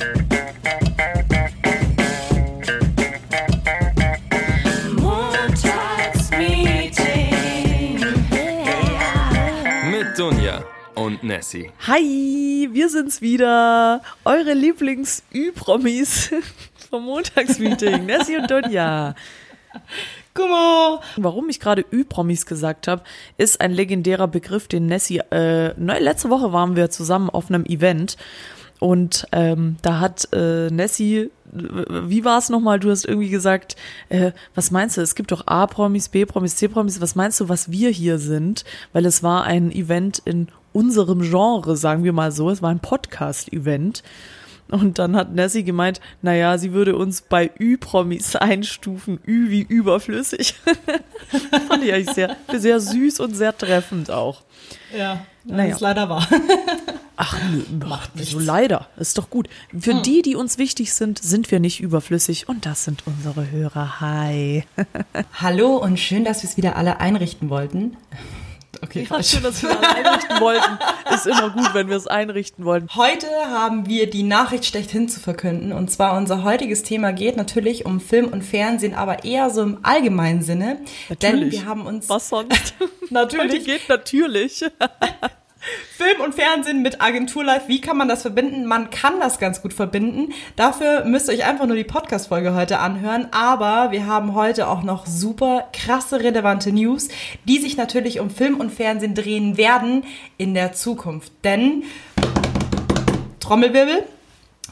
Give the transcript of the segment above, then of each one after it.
Mit Dunja und Nessie. Hi, wir sind's wieder. Eure Lieblings-Ü-Promis vom Montagsmeeting. Nessie und Donja. Gummo. Warum ich gerade Ü-Promis gesagt habe, ist ein legendärer Begriff, den Nessie, äh, ne, letzte Woche waren wir zusammen auf einem Event und ähm, da hat äh, Nessie, wie war es nochmal? Du hast irgendwie gesagt, äh, was meinst du? Es gibt doch A-Promis, B-Promis, C-Promis. Was meinst du, was wir hier sind? Weil es war ein Event in unserem Genre, sagen wir mal so. Es war ein Podcast-Event. Und dann hat Nessie gemeint, naja, sie würde uns bei Ü-Promis einstufen. Ü wie überflüssig. Fand ich eigentlich sehr, sehr süß und sehr treffend auch. Ja, das Naja. ist leider wahr. Ach, Macht so nichts. leider. Ist doch gut. Für die, die uns wichtig sind, sind wir nicht überflüssig. Und das sind unsere Hörer. Hi. Hallo und schön, dass wir es wieder alle einrichten wollten. Okay, Ja, schön, dass wir das einrichten wollten. Ist immer gut, wenn wir es einrichten wollen. Heute haben wir die Nachricht schlechthin zu verkünden. Und zwar unser heutiges Thema geht natürlich um Film und Fernsehen, aber eher so im allgemeinen Sinne. Denn wir haben uns Was sonst? Heute natürlich geht natürlich. Film und Fernsehen mit Agenturlife. Wie kann man das verbinden? Man kann das ganz gut verbinden. Dafür müsst ihr euch einfach nur die Podcast-Folge heute anhören. Aber wir haben heute auch noch super krasse, relevante News, die sich natürlich um Film und Fernsehen drehen werden in der Zukunft. Denn, Trommelwirbel,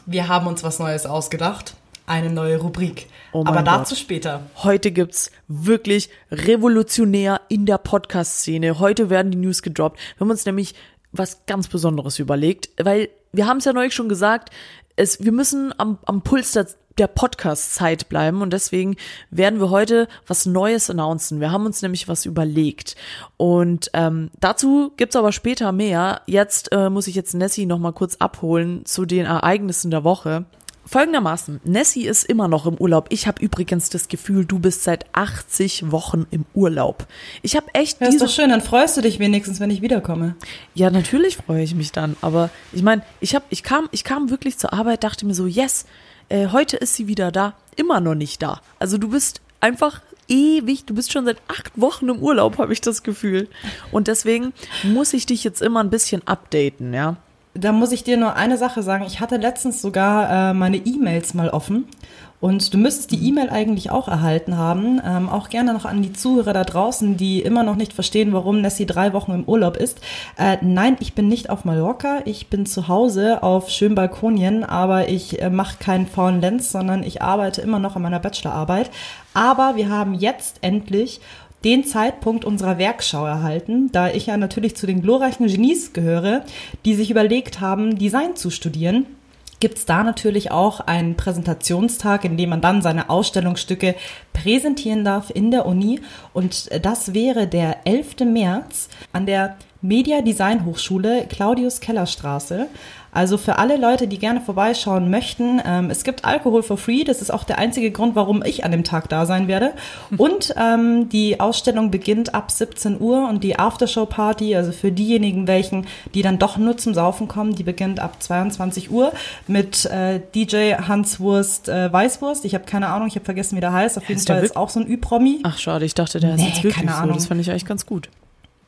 wir haben uns was Neues ausgedacht. Eine neue Rubrik. Oh Aber Gott. dazu später. Heute gibt's wirklich revolutionär in der Podcast-Szene. Heute werden die News gedroppt. Wir haben uns nämlich was ganz Besonderes überlegt, weil wir haben es ja neulich schon gesagt, es, wir müssen am, am Puls der, der Podcast-Zeit bleiben und deswegen werden wir heute was Neues announcen. Wir haben uns nämlich was überlegt und ähm, dazu gibt's aber später mehr. Jetzt äh, muss ich jetzt Nessie noch mal kurz abholen zu den Ereignissen der Woche. Folgendermaßen, Nessie ist immer noch im Urlaub. Ich habe übrigens das Gefühl, du bist seit 80 Wochen im Urlaub. Ich habe echt ist diese doch schön, dann freust du dich wenigstens, wenn ich wiederkomme. Ja, natürlich freue ich mich dann, aber ich meine, ich habe ich kam ich kam wirklich zur Arbeit, dachte mir so, yes, äh, heute ist sie wieder da, immer noch nicht da. Also du bist einfach ewig, du bist schon seit acht Wochen im Urlaub, habe ich das Gefühl. Und deswegen muss ich dich jetzt immer ein bisschen updaten, ja. Da muss ich dir nur eine Sache sagen. Ich hatte letztens sogar äh, meine E-Mails mal offen. Und du müsstest die E-Mail eigentlich auch erhalten haben. Ähm, auch gerne noch an die Zuhörer da draußen, die immer noch nicht verstehen, warum Nessie drei Wochen im Urlaub ist. Äh, nein, ich bin nicht auf Mallorca. Ich bin zu Hause auf schönen Balkonien, aber ich äh, mache keinen faulen Lenz, sondern ich arbeite immer noch an meiner Bachelorarbeit. Aber wir haben jetzt endlich den Zeitpunkt unserer Werkschau erhalten, da ich ja natürlich zu den glorreichen Genies gehöre, die sich überlegt haben, Design zu studieren gibt's da natürlich auch einen Präsentationstag, in dem man dann seine Ausstellungsstücke präsentieren darf in der Uni. Und das wäre der 11. März an der Media Design Hochschule Claudius Keller Straße. Also für alle Leute, die gerne vorbeischauen möchten, ähm, es gibt Alkohol for free. Das ist auch der einzige Grund, warum ich an dem Tag da sein werde. Und ähm, die Ausstellung beginnt ab 17 Uhr und die Aftershow-Party, also für diejenigen, welchen, die dann doch nur zum Saufen kommen, die beginnt ab 22 Uhr mit äh, DJ Hanswurst äh, Weißwurst. Ich habe keine Ahnung, ich habe vergessen, wie der heißt. Auf jeden Ist Fall ist auch so ein Ü-Promi. Ach schade, ich dachte, der ist Nee, jetzt wirklich keine so. Ahnung. Das fand ich eigentlich ganz gut.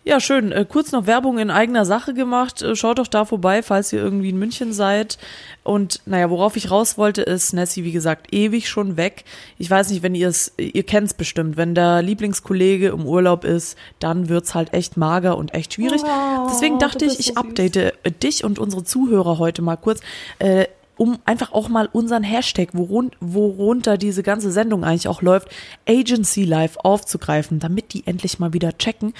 Ja, schön. Äh, kurz noch Werbung in eigener Sache gemacht. Äh, schaut doch da vorbei, falls ihr irgendwie in München seid. Und naja, worauf ich raus wollte, ist Nessie, wie gesagt, ewig schon weg. Ich weiß nicht, wenn ihr es, ihr kennt es bestimmt, wenn der Lieblingskollege im Urlaub ist, dann wird's halt echt mager und echt schwierig. Oh, Deswegen dachte ich, ich so update äh, dich und unsere Zuhörer heute mal kurz. Äh, um einfach auch mal unseren Hashtag, worun worunter diese ganze Sendung eigentlich auch läuft, Agency Life aufzugreifen, damit die endlich mal wieder checken,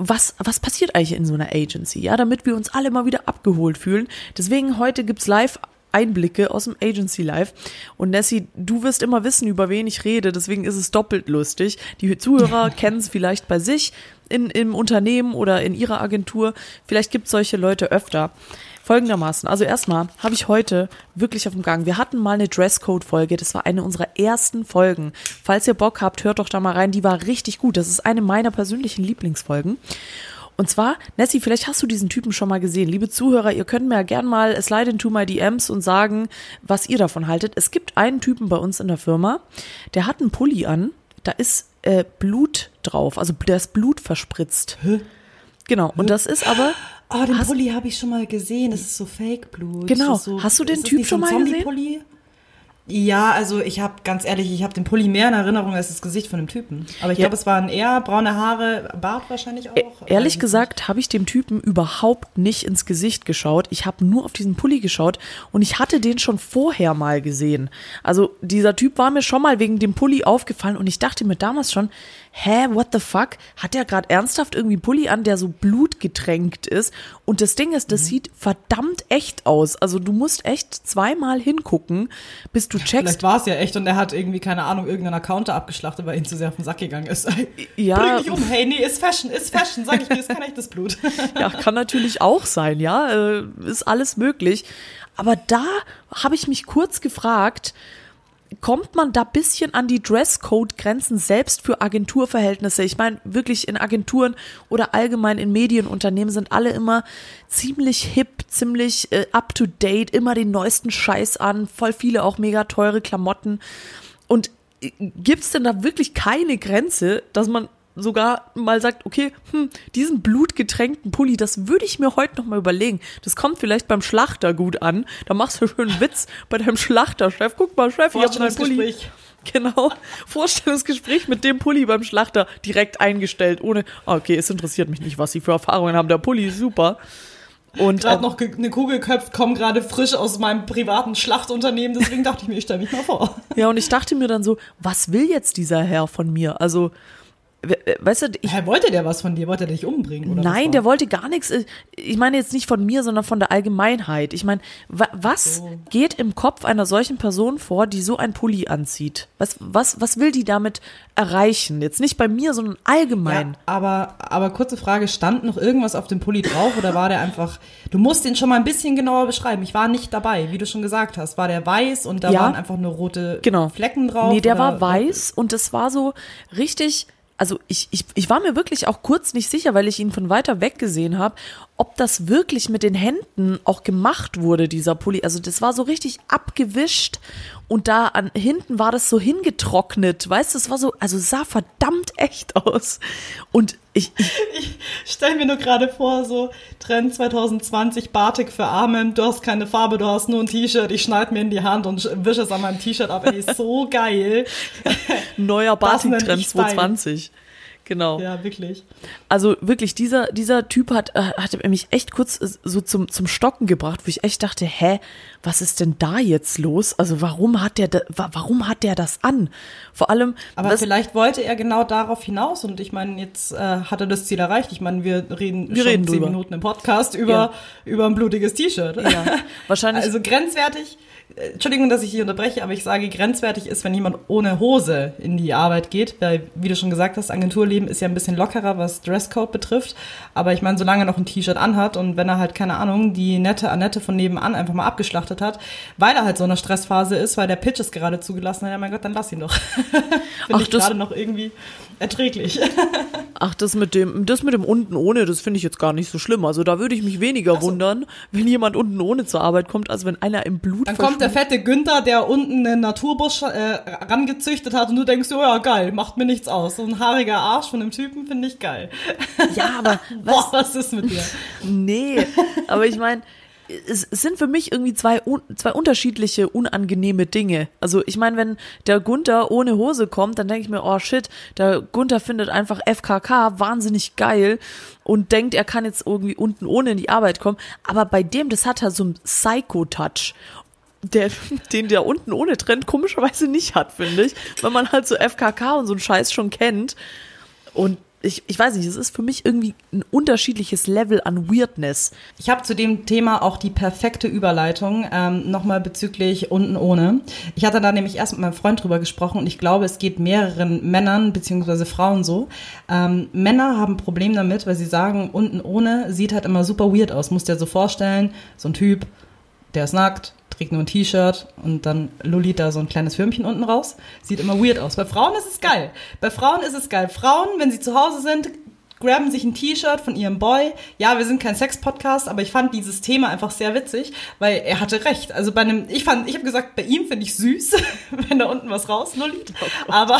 was, was passiert eigentlich in so einer Agency, ja, damit wir uns alle mal wieder abgeholt fühlen. Deswegen heute gibt's live Einblicke aus dem Agency Live. Und Nessie, du wirst immer wissen, über wen ich rede, deswegen ist es doppelt lustig. Die Zuhörer kennen es vielleicht bei sich in, im Unternehmen oder in ihrer Agentur. Vielleicht gibt's solche Leute öfter. Folgendermaßen, also erstmal habe ich heute wirklich auf dem Gang. Wir hatten mal eine Dresscode-Folge, das war eine unserer ersten Folgen. Falls ihr Bock habt, hört doch da mal rein, die war richtig gut. Das ist eine meiner persönlichen Lieblingsfolgen. Und zwar, Nessie, vielleicht hast du diesen Typen schon mal gesehen. Liebe Zuhörer, ihr könnt mir ja gern mal slide into my DMs und sagen, was ihr davon haltet. Es gibt einen Typen bei uns in der Firma, der hat einen Pulli an, da ist äh, Blut drauf, also da ist Blut verspritzt. Hä? Genau, und das ist aber. Oh, den Pulli habe ich schon mal gesehen. Das ist so Fake-Blut. Genau. So, hast du den Typ schon mal gesehen? Ja, also ich habe ganz ehrlich, ich habe den Pulli mehr in Erinnerung als das Gesicht von dem Typen. Aber ich ja. glaube, es waren eher braune Haare, Bart wahrscheinlich auch. E ehrlich gesagt habe ich dem Typen überhaupt nicht ins Gesicht geschaut. Ich habe nur auf diesen Pulli geschaut und ich hatte den schon vorher mal gesehen. Also dieser Typ war mir schon mal wegen dem Pulli aufgefallen und ich dachte mir damals schon, hä, what the fuck? Hat der gerade ernsthaft irgendwie Pulli an, der so blutgetränkt ist? Und das Ding ist, das mhm. sieht verdammt echt aus. Also du musst echt zweimal hingucken, bis du checkst. Vielleicht war es ja echt und er hat irgendwie, keine Ahnung, irgendeinen Account abgeschlachtet, weil ihn zu sehr auf den Sack gegangen ist. Ja. Bring dich um, hey, nee, ist Fashion, ist Fashion, sag ich dir, ist kein echtes Blut. ja, kann natürlich auch sein, ja, äh, ist alles möglich. Aber da habe ich mich kurz gefragt, kommt man da bisschen an die Dresscode-Grenzen selbst für Agenturverhältnisse? Ich meine, wirklich in Agenturen oder allgemein in Medienunternehmen sind alle immer ziemlich hip, ziemlich äh, up-to-date, immer den neuesten Scheiß an, voll viele auch mega teure Klamotten. Und äh, gibt's denn da wirklich keine Grenze, dass man sogar mal sagt, okay, hm, diesen blutgetränkten Pulli, das würde ich mir heute noch mal überlegen. Das kommt vielleicht beim Schlachter gut an. Da machst du schön einen Witz bei deinem Schlachterchef. Guck mal, Chef, ich habe meinen Pulli. Genau. Vorstellungsgespräch mit dem Pulli beim Schlachter direkt eingestellt, ohne, okay, es interessiert mich nicht, was sie für Erfahrungen haben. Der Pulli ist super. Und gerade äh, noch eine Kugel köpft, komme gerade frisch aus meinem privaten Schlachtunternehmen, deswegen dachte ich mir, ich stelle mich mal vor. Ja, und ich dachte mir dann so, was will jetzt dieser Herr von mir? Also, weißt du, ich, Hä, wollte der was von dir? Wollte er dich umbringen? Oder nein, der wollte gar nichts. Äh, ich meine jetzt nicht von mir, sondern von der Allgemeinheit. Ich meine, was so. geht im Kopf einer solchen Person vor, die so ein Pulli anzieht? Was, was, was will die damit erreichen? Jetzt nicht bei mir, sondern allgemein. Ja, aber, aber kurze Frage, stand noch irgendwas auf dem Pulli drauf oder war der einfach, du musst den schon mal ein bisschen genauer beschreiben. Ich war nicht dabei, wie du schon gesagt hast. War der weiß und da ja, waren einfach nur rote genau. Flecken drauf? Nee, der war weiß und es war so richtig also ich, ich, ich war mir wirklich auch kurz nicht sicher, weil ich ihn von weiter weg gesehen habe, ob das wirklich mit den Händen auch gemacht wurde, dieser Pulli. Also das war so richtig abgewischt und da an hinten war das so hingetrocknet, weißt du, es war so, also sah verdammt echt aus. Und ich, ich, ich stelle mir nur gerade vor, so Trend 2020, Batik für Arme, du hast keine Farbe, du hast nur ein T-Shirt, ich schneide mir in die Hand und wische es an meinem T-Shirt ab, ey, ist so geil. Neuer Batik-Trend 2020. Genau. Ja, wirklich. Also wirklich, dieser, dieser Typ hat, äh, hat mich echt kurz äh, so zum, zum Stocken gebracht, wo ich echt dachte, hä, was ist denn da jetzt los? Also warum hat der, da, warum hat der das an? Vor allem. Aber vielleicht wollte er genau darauf hinaus und ich meine, jetzt äh, hat er das Ziel erreicht. Ich meine, wir reden wir schon reden zehn Minuten im Podcast über, ja. über ein blutiges T-Shirt. Ja, wahrscheinlich. Also grenzwertig Entschuldigung, dass ich hier unterbreche, aber ich sage, grenzwertig ist, wenn jemand ohne Hose in die Arbeit geht, weil, wie du schon gesagt hast, Agenturleben ist ja ein bisschen lockerer, was Dresscode betrifft. Aber ich meine, solange er noch ein T-Shirt anhat und wenn er halt, keine Ahnung, die nette Annette von nebenan einfach mal abgeschlachtet hat, weil er halt so in einer Stressphase ist, weil der Pitch ist gerade zugelassen hat, ja mein Gott, dann lass ihn doch. Finde ich gerade noch irgendwie erträglich. Ach, das mit dem, das mit dem unten ohne, das finde ich jetzt gar nicht so schlimm. Also da würde ich mich weniger so. wundern, wenn jemand unten ohne zur Arbeit kommt, als wenn einer im Blut Dann kommt der fette Günther, der unten einen Naturbusch äh, rangezüchtet hat und du denkst, oh ja, geil, macht mir nichts aus. So ein haariger Arsch von einem Typen finde ich geil. Ja, aber was, Boah, was ist mit dir? nee, aber ich meine, es, sind für mich irgendwie zwei, zwei unterschiedliche unangenehme Dinge. Also ich meine, wenn der Gunther ohne Hose kommt, dann denke ich mir, oh shit, der Gunther findet einfach FKK wahnsinnig geil und denkt, er kann jetzt irgendwie unten ohne in die Arbeit kommen. Aber bei dem, das hat halt so einen Psycho-Touch. Der, den der unten ohne Trend komischerweise nicht hat, finde ich. Weil man halt so FKK und so einen Scheiß schon kennt. Und ich, ich weiß nicht, es ist für mich irgendwie ein unterschiedliches Level an Weirdness. Ich habe zu dem Thema auch die perfekte Überleitung, ähm, nochmal bezüglich unten ohne. Ich hatte da nämlich erst mit meinem Freund drüber gesprochen und ich glaube, es geht mehreren Männern beziehungsweise Frauen so. Ähm, Männer haben ein Problem damit, weil sie sagen, unten ohne sieht halt immer super weird aus. Musst dir so vorstellen, so ein Typ, der ist nackt, trägt nur ein T-Shirt und dann lullit da so ein kleines Würmchen unten raus. Sieht immer weird aus. Bei Frauen ist es geil. Bei Frauen ist es geil. Frauen, wenn sie zu Hause sind, graben sich ein T-Shirt von ihrem Boy. Ja, wir sind kein Sex-Podcast, aber ich fand dieses Thema einfach sehr witzig, weil er hatte recht. Also bei einem, ich fand, ich habe gesagt, bei ihm finde ich süß, wenn da unten was rausnullt. Oh aber,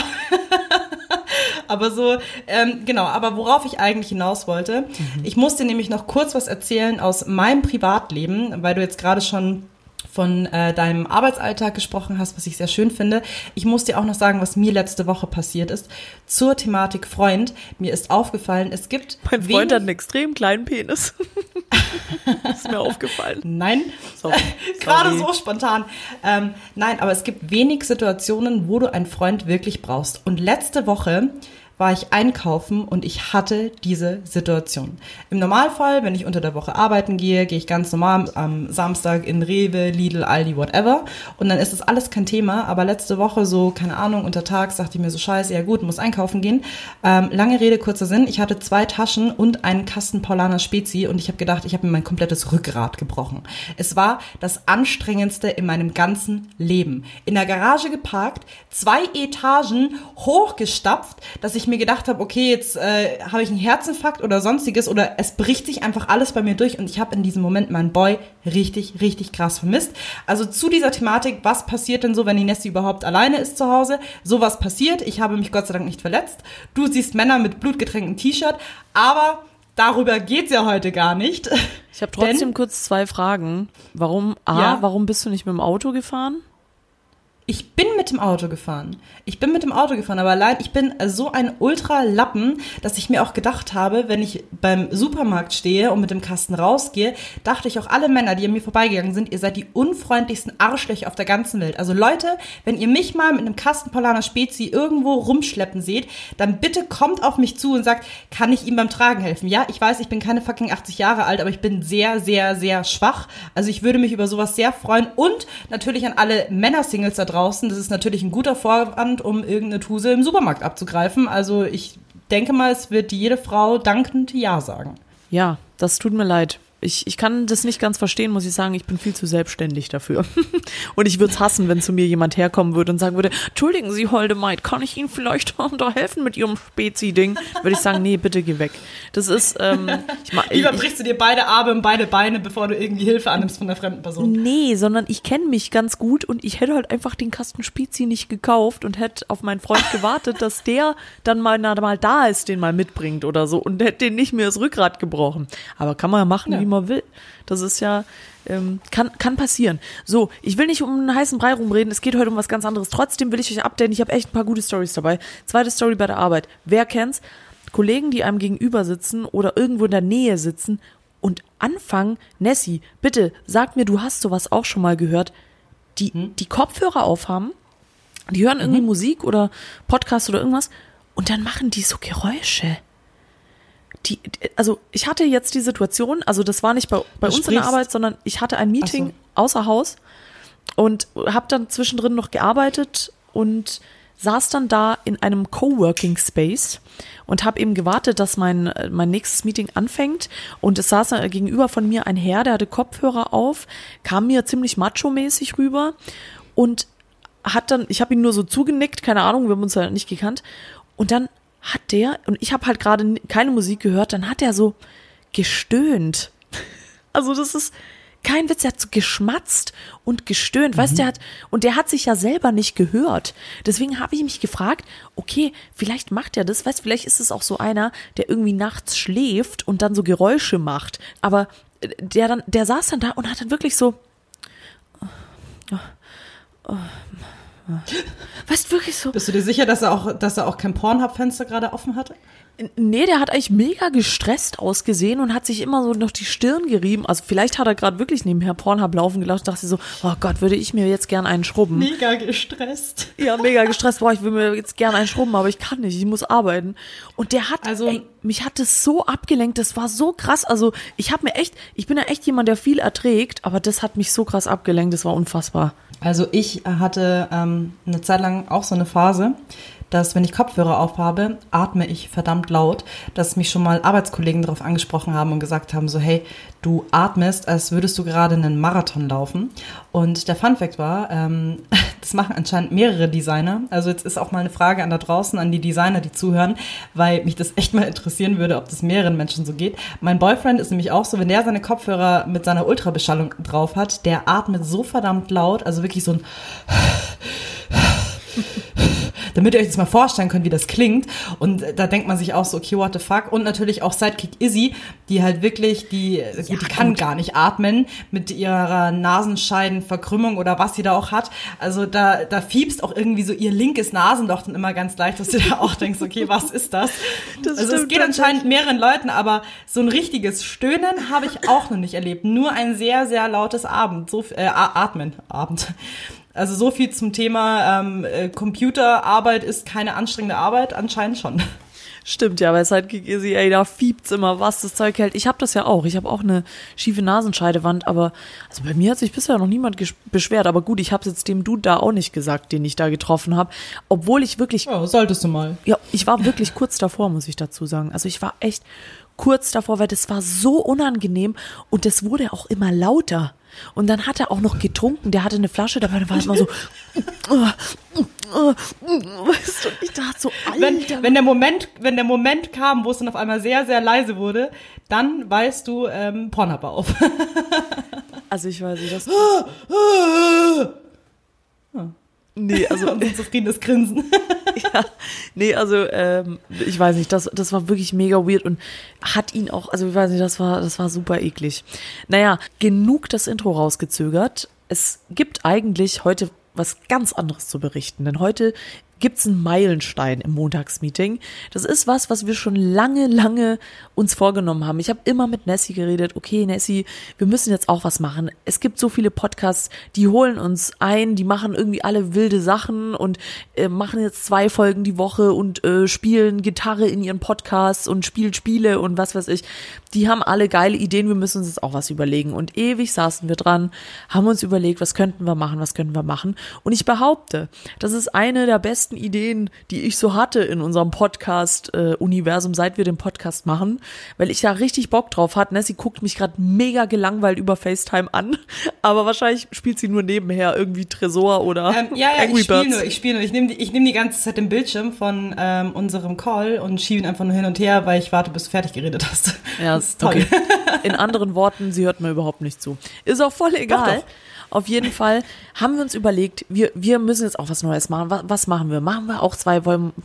aber so, ähm, genau, aber worauf ich eigentlich hinaus wollte, mhm. ich musste nämlich noch kurz was erzählen aus meinem Privatleben, weil du jetzt gerade schon von äh, deinem Arbeitsalltag gesprochen hast, was ich sehr schön finde. Ich muss dir auch noch sagen, was mir letzte Woche passiert ist. Zur Thematik Freund. Mir ist aufgefallen, es gibt. Mein Freund hat einen extrem kleinen Penis. ist mir aufgefallen. Nein, gerade so spontan. Ähm, nein, aber es gibt wenig Situationen, wo du einen Freund wirklich brauchst. Und letzte Woche war ich einkaufen und ich hatte diese Situation. Im Normalfall, wenn ich unter der Woche arbeiten gehe, gehe ich ganz normal am Samstag in Rewe, Lidl, Aldi, whatever. Und dann ist das alles kein Thema. Aber letzte Woche so, keine Ahnung, unter Tag dachte ich mir so, scheiße, ja gut, muss einkaufen gehen. Ähm, lange Rede, kurzer Sinn. Ich hatte zwei Taschen und einen Kasten Paulaner Spezi und ich habe gedacht, ich habe mir mein komplettes Rückgrat gebrochen. Es war das anstrengendste in meinem ganzen Leben. In der Garage geparkt, zwei Etagen hochgestapft, dass ich mir gedacht habe, okay, jetzt äh, habe ich einen Herzinfarkt oder sonstiges oder es bricht sich einfach alles bei mir durch und ich habe in diesem Moment meinen Boy richtig, richtig krass vermisst. Also zu dieser Thematik, was passiert denn so, wenn die Nessie überhaupt alleine ist zu Hause? Sowas passiert. Ich habe mich Gott sei Dank nicht verletzt. Du siehst Männer mit blutgetränktem T-Shirt, aber darüber geht's ja heute gar nicht. Ich habe trotzdem Denn, kurz zwei Fragen. Warum, A, ja, warum bist du nicht mit dem Auto gefahren? Ich bin mit dem Auto gefahren. Ich bin mit dem Auto gefahren, aber allein, ich bin so ein Ultra-Lappen, dass ich mir auch gedacht habe, wenn ich beim Supermarkt stehe und mit dem Kasten rausgehe, dachte ich auch alle Männer, die an mir vorbeigegangen sind, ihr seid die unfreundlichsten Arschlöcher auf der ganzen Welt. Also Leute, wenn ihr mich mal mit einem Kasten Polaner Spezi irgendwo rumschleppen seht, dann bitte kommt auf mich zu und sagt, kann ich ihm beim Tragen helfen? Ja, ich weiß, ich bin keine fucking 80 Jahre alt, aber ich bin sehr, sehr, sehr schwach. Also ich würde mich über sowas sehr freuen und natürlich an alle Männer-Singles da draußen draußen. Das ist natürlich ein guter Vorwand, um irgendeine Tuse im Supermarkt abzugreifen. Also ich denke mal, es wird jede Frau dankend Ja sagen. Ja, das tut mir leid ich, ich kann das nicht ganz verstehen, muss ich sagen. Ich bin viel zu selbstständig dafür. und ich würde es hassen, wenn zu mir jemand herkommen würde und sagen würde, entschuldigen Sie, holde Maid, kann ich Ihnen vielleicht da helfen mit Ihrem Spezi-Ding? Würde ich sagen, nee, bitte geh weg. Das ist, ähm, ich mag. Lieber brichst du dir beide Arme und beide Beine, bevor du irgendwie Hilfe annimmst von der fremden Person. Nee, sondern ich kenne mich ganz gut und ich hätte halt einfach den Kasten Spezi nicht gekauft und hätte auf meinen Freund gewartet, dass der dann mal, na, mal da ist, den mal mitbringt oder so und hätte den nicht mehr das Rückgrat gebrochen. Aber kann man ja machen, ja. wie man will. Das ist ja, ähm, kann, kann passieren. So, ich will nicht um einen heißen Brei rumreden, es geht heute um was ganz anderes. Trotzdem will ich euch updaten, ich habe echt ein paar gute Stories dabei. Zweite Story bei der Arbeit. Wer kennt's? Kollegen, die einem gegenüber sitzen oder irgendwo in der Nähe sitzen und anfangen, Nessie, bitte sag mir, du hast sowas auch schon mal gehört, die, hm? die Kopfhörer aufhaben, die hören irgendwie mhm. Musik oder Podcast oder irgendwas und dann machen die so Geräusche die, also ich hatte jetzt die Situation, also das war nicht bei, bei uns in der Arbeit, sondern ich hatte ein Meeting so. außer Haus und habe dann zwischendrin noch gearbeitet und saß dann da in einem Coworking Space und habe eben gewartet, dass mein mein nächstes Meeting anfängt. Und es saß gegenüber von mir ein Herr, der hatte Kopfhörer auf, kam mir ziemlich macho-mäßig rüber und hat dann, ich habe ihn nur so zugenickt, keine Ahnung, wir haben uns ja nicht gekannt. Und dann hat der, und ich habe halt gerade keine Musik gehört, dann hat er so gestöhnt. Also das ist kein Witz, er hat so geschmatzt und gestöhnt, mhm. weißt der hat, und der hat sich ja selber nicht gehört. Deswegen habe ich mich gefragt, okay, vielleicht macht er das, weißt vielleicht ist es auch so einer, der irgendwie nachts schläft und dann so Geräusche macht. Aber äh, der dann, der saß dann da und hat dann wirklich so, oh, oh, oh Weißt wirklich so. Bist du dir sicher, dass er auch, dass er auch kein Pornhub-Fenster gerade offen hatte? Nee, der hat eigentlich mega gestresst ausgesehen und hat sich immer so noch die Stirn gerieben. Also vielleicht hat er gerade wirklich nebenher Pornhub laufen gelassen und dachte so, oh Gott, würde ich mir jetzt gern einen schrubben. Mega gestresst. Ja, mega gestresst. Boah, ich will mir jetzt gern einen schrubben, aber ich kann nicht, ich muss arbeiten. Und der hat, also, ey, mich hat das so abgelenkt, das war so krass. Also ich habe mir echt, ich bin ja echt jemand, der viel erträgt, aber das hat mich so krass abgelenkt, das war unfassbar. Also ich hatte ähm, eine Zeit lang auch so eine Phase, dass wenn ich Kopfhörer aufhabe, atme ich verdammt laut, dass mich schon mal Arbeitskollegen darauf angesprochen haben und gesagt haben, so hey, du atmest, als würdest du gerade einen Marathon laufen. Und der Fun Fact war, ähm, Das machen anscheinend mehrere Designer. Also jetzt ist auch mal eine Frage an da draußen, an die Designer, die zuhören, weil mich das echt mal interessieren würde, ob das mehreren Menschen so geht. Mein Boyfriend ist nämlich auch so, wenn der seine Kopfhörer mit seiner Ultrabeschallung drauf hat, der atmet so verdammt laut, also wirklich so ein damit ihr euch das mal vorstellen könnt, wie das klingt. Und da denkt man sich auch so, okay, what the fuck. Und natürlich auch Sidekick Izzy, die halt wirklich, die, ja, die kann gut. gar nicht atmen mit ihrer Nasenscheidenverkrümmung oder was sie da auch hat. Also da, da fiebst auch irgendwie so ihr linkes Nasenloch dann immer ganz leicht, dass du da auch denkst, okay, was ist das? das also es geht anscheinend mehreren Leuten, aber so ein richtiges Stöhnen habe ich auch noch nicht erlebt. Nur ein sehr, sehr lautes Abend, so, äh, Atmen, Abend. Also so viel zum Thema ähm, äh, Computerarbeit ist keine anstrengende Arbeit, anscheinend schon. Stimmt, ja, weil es halt sie, ey, da fiebt's immer, was das Zeug hält. Ich habe das ja auch. Ich habe auch eine schiefe Nasenscheidewand, aber also bei mir hat sich bisher noch niemand beschwert. Aber gut, ich habe jetzt dem Dude da auch nicht gesagt, den ich da getroffen habe. Obwohl ich wirklich. Ja, solltest du mal. Ja, ich war wirklich kurz davor, muss ich dazu sagen. Also ich war echt kurz davor, weil das war so unangenehm und das wurde auch immer lauter. Und dann hat er auch noch getrunken. Der hatte eine Flasche dabei, da war es immer so. weißt du, ich dachte so, Alter. Wenn, wenn, der Moment, wenn der Moment kam, wo es dann auf einmal sehr, sehr leise wurde, dann weißt du, ähm, Pornhub auf. also ich weiß nicht, das. Nee, also ein zufriedenes Grinsen. ja, nee, also ähm, ich weiß nicht, das, das war wirklich mega weird und hat ihn auch, also ich weiß nicht, das war, das war super eklig. Naja, genug das Intro rausgezögert. Es gibt eigentlich heute was ganz anderes zu berichten, denn heute gibt's einen Meilenstein im Montagsmeeting. Das ist was, was wir schon lange, lange uns vorgenommen haben. Ich habe immer mit Nessie geredet, okay, Nessie, wir müssen jetzt auch was machen. Es gibt so viele Podcasts, die holen uns ein, die machen irgendwie alle wilde Sachen und äh, machen jetzt zwei Folgen die Woche und äh, spielen Gitarre in ihren Podcasts und spielen Spiele und was weiß ich. Die haben alle geile Ideen, wir müssen uns jetzt auch was überlegen. Und ewig saßen wir dran, haben uns überlegt, was könnten wir machen, was könnten wir machen. Und ich behaupte, das ist eine der besten Ideen, die ich so hatte in unserem Podcast-Universum, seit wir den Podcast machen, weil ich da richtig Bock drauf hatte. Ne? Sie guckt mich gerade mega gelangweilt über FaceTime an, aber wahrscheinlich spielt sie nur nebenher irgendwie Tresor oder ähm, ja, ja, Angry ich spiele nur, ich spiele nur. Ich nehme ich nehm die ganze Zeit den Bildschirm von ähm, unserem Call und schiebe ihn einfach nur hin und her, weil ich warte, bis du fertig geredet hast. Ja, das toll. Okay. In anderen Worten, sie hört mir überhaupt nicht zu. Ist auch voll egal. Doch, doch. Auf jeden Fall haben wir uns überlegt, wir, wir müssen jetzt auch was Neues machen. Was, was machen wir? Machen wir auch zwei,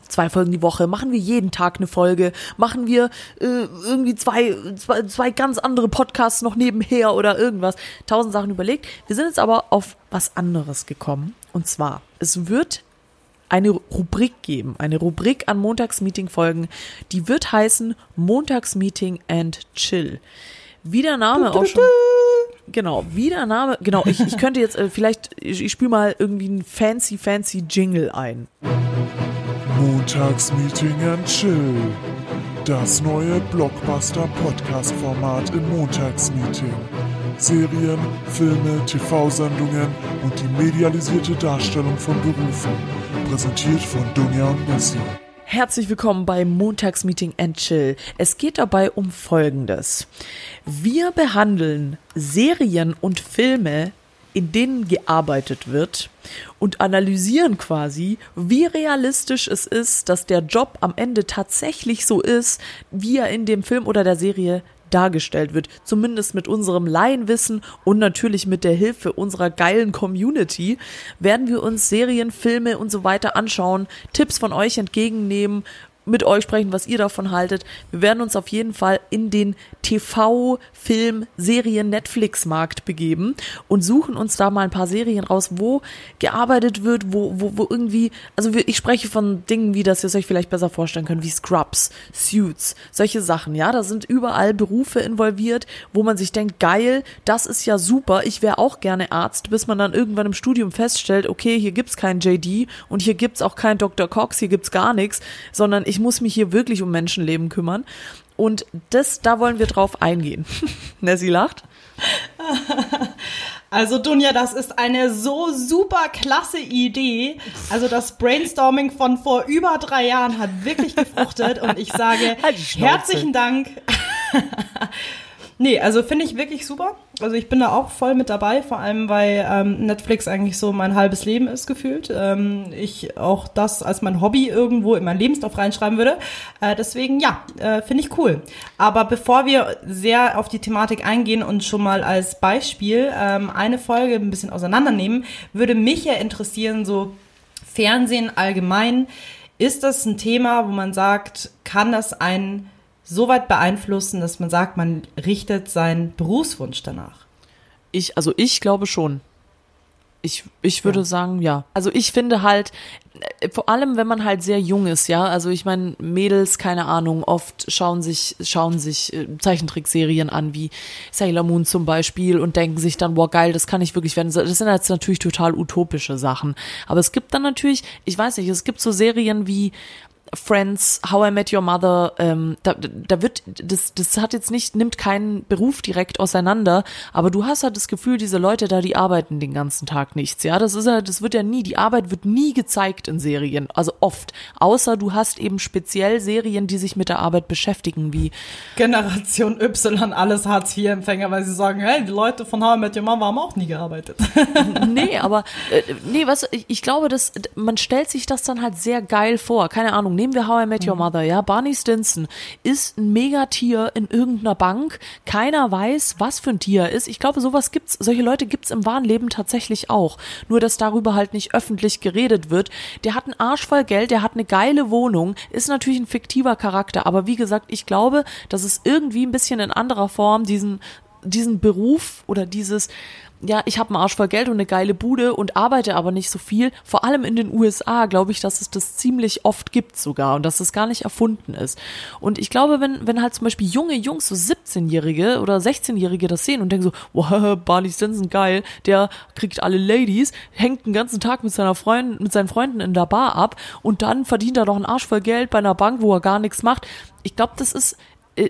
zwei Folgen die Woche? Machen wir jeden Tag eine Folge? Machen wir äh, irgendwie zwei, zwei, zwei ganz andere Podcasts noch nebenher oder irgendwas? Tausend Sachen überlegt. Wir sind jetzt aber auf was anderes gekommen. Und zwar, es wird eine Rubrik geben, eine Rubrik an Montagsmeeting-Folgen, die wird heißen Montagsmeeting and Chill. Wie der Name auch schon. Genau, wie der Name. Genau, ich, ich könnte jetzt äh, vielleicht, ich, ich spiele mal irgendwie einen fancy, fancy Jingle ein. Montagsmeeting and Chill. Das neue Blockbuster-Podcast-Format im Montagsmeeting. Serien, Filme, TV-Sendungen und die medialisierte Darstellung von Berufen. Präsentiert von Dunja und Messi. Herzlich willkommen bei Montagsmeeting and Chill. Es geht dabei um Folgendes. Wir behandeln Serien und Filme, in denen gearbeitet wird und analysieren quasi, wie realistisch es ist, dass der Job am Ende tatsächlich so ist, wie er in dem Film oder der Serie dargestellt wird. Zumindest mit unserem Laienwissen und natürlich mit der Hilfe unserer geilen Community werden wir uns Serien, Filme und so weiter anschauen, Tipps von euch entgegennehmen, mit euch sprechen, was ihr davon haltet. Wir werden uns auf jeden Fall in den TV, Film, Serien, Netflix-Markt begeben und suchen uns da mal ein paar Serien raus, wo gearbeitet wird, wo, wo, wo irgendwie, also ich spreche von Dingen, wie das ihr euch vielleicht besser vorstellen könnt, wie Scrubs, Suits, solche Sachen, ja, da sind überall Berufe involviert, wo man sich denkt, geil, das ist ja super, ich wäre auch gerne Arzt, bis man dann irgendwann im Studium feststellt, okay, hier gibt's keinen JD und hier gibt's auch keinen Dr. Cox, hier gibt's gar nichts, sondern ich muss mich hier wirklich um Menschenleben kümmern. Und das, da wollen wir drauf eingehen. Nessie lacht. Also Dunja, das ist eine so super klasse Idee. Also das Brainstorming von vor über drei Jahren hat wirklich gefruchtet und ich sage halt herzlichen Dank. Nee, also finde ich wirklich super. Also ich bin da auch voll mit dabei, vor allem weil ähm, Netflix eigentlich so mein halbes Leben ist gefühlt. Ähm, ich auch das als mein Hobby irgendwo in meinen Lebenslauf reinschreiben würde. Äh, deswegen ja, äh, finde ich cool. Aber bevor wir sehr auf die Thematik eingehen und schon mal als Beispiel ähm, eine Folge ein bisschen auseinandernehmen, würde mich ja interessieren, so Fernsehen allgemein. Ist das ein Thema, wo man sagt, kann das ein so weit beeinflussen, dass man sagt, man richtet seinen Berufswunsch danach? Ich, also ich glaube schon. Ich, ich würde Ja. sagen, ja. Also ich finde halt, äh, vor allem wenn man halt sehr jung ist, ja, also ich meine, Mädels, keine Ahnung, oft schauen sich, schauen sich äh, Zeichentrickserien an, wie Sailor Moon zum Beispiel und denken sich dann, boah, geil, das kann ich wirklich werden. Das sind jetzt natürlich total utopische Sachen. Aber es gibt dann natürlich, ich weiß nicht, es gibt so Serien wie Friends, How I Met Your Mother, ähm, da, da wird, das, das hat jetzt nicht, nimmt keinen Beruf direkt auseinander, aber du hast halt das Gefühl, diese Leute da, die arbeiten den ganzen Tag nichts, ja, das ist ja, das wird ja nie, die Arbeit wird nie gezeigt in Serien, also oft, außer du hast eben speziell Serien, die sich mit der Arbeit beschäftigen, wie, Generation Y, alles Hartz-IV-Empfänger, weil sie sagen, hey, die Leute von How I Met Your Mom haben auch nie gearbeitet. nee, aber, äh, nee, was, ich, ich glaube, dass, man stellt sich das dann halt sehr geil vor, keine Ahnung, nehmen wir How I Met Your Mother, ja, Barney Stinson ist ein Megatier in irgendeiner Bank, keiner weiß, was für ein Tier er ist. Ich glaube, sowas gibt's, solche Leute gibt's im wahren Leben tatsächlich auch. Nur, dass darüber halt nicht öffentlich geredet wird. Der hat einen Arsch voll Geld, der hat eine geile Wohnung, ist natürlich ein fiktiver Charakter, aber wie gesagt, ich glaube, dass es irgendwie ein bisschen in anderer Form diesen, diesen Beruf oder dieses, ja, ich habe einen Arsch voll Geld und eine geile Bude und arbeite aber nicht so viel. Vor allem in den USA glaube ich, dass es das ziemlich oft gibt sogar und dass es gar nicht erfunden ist. Und ich glaube, wenn, wenn halt zum Beispiel junge Jungs, so 17-Jährige oder 16-Jährige das sehen und denken so, wow, Barney Stinson geil, der kriegt alle Ladies, hängt den ganzen Tag mit seiner Freund, mit seinen Freunden in der Bar ab und dann verdient er doch einen Arsch voll Geld bei einer Bank, wo er gar nichts macht. Ich glaube, das ist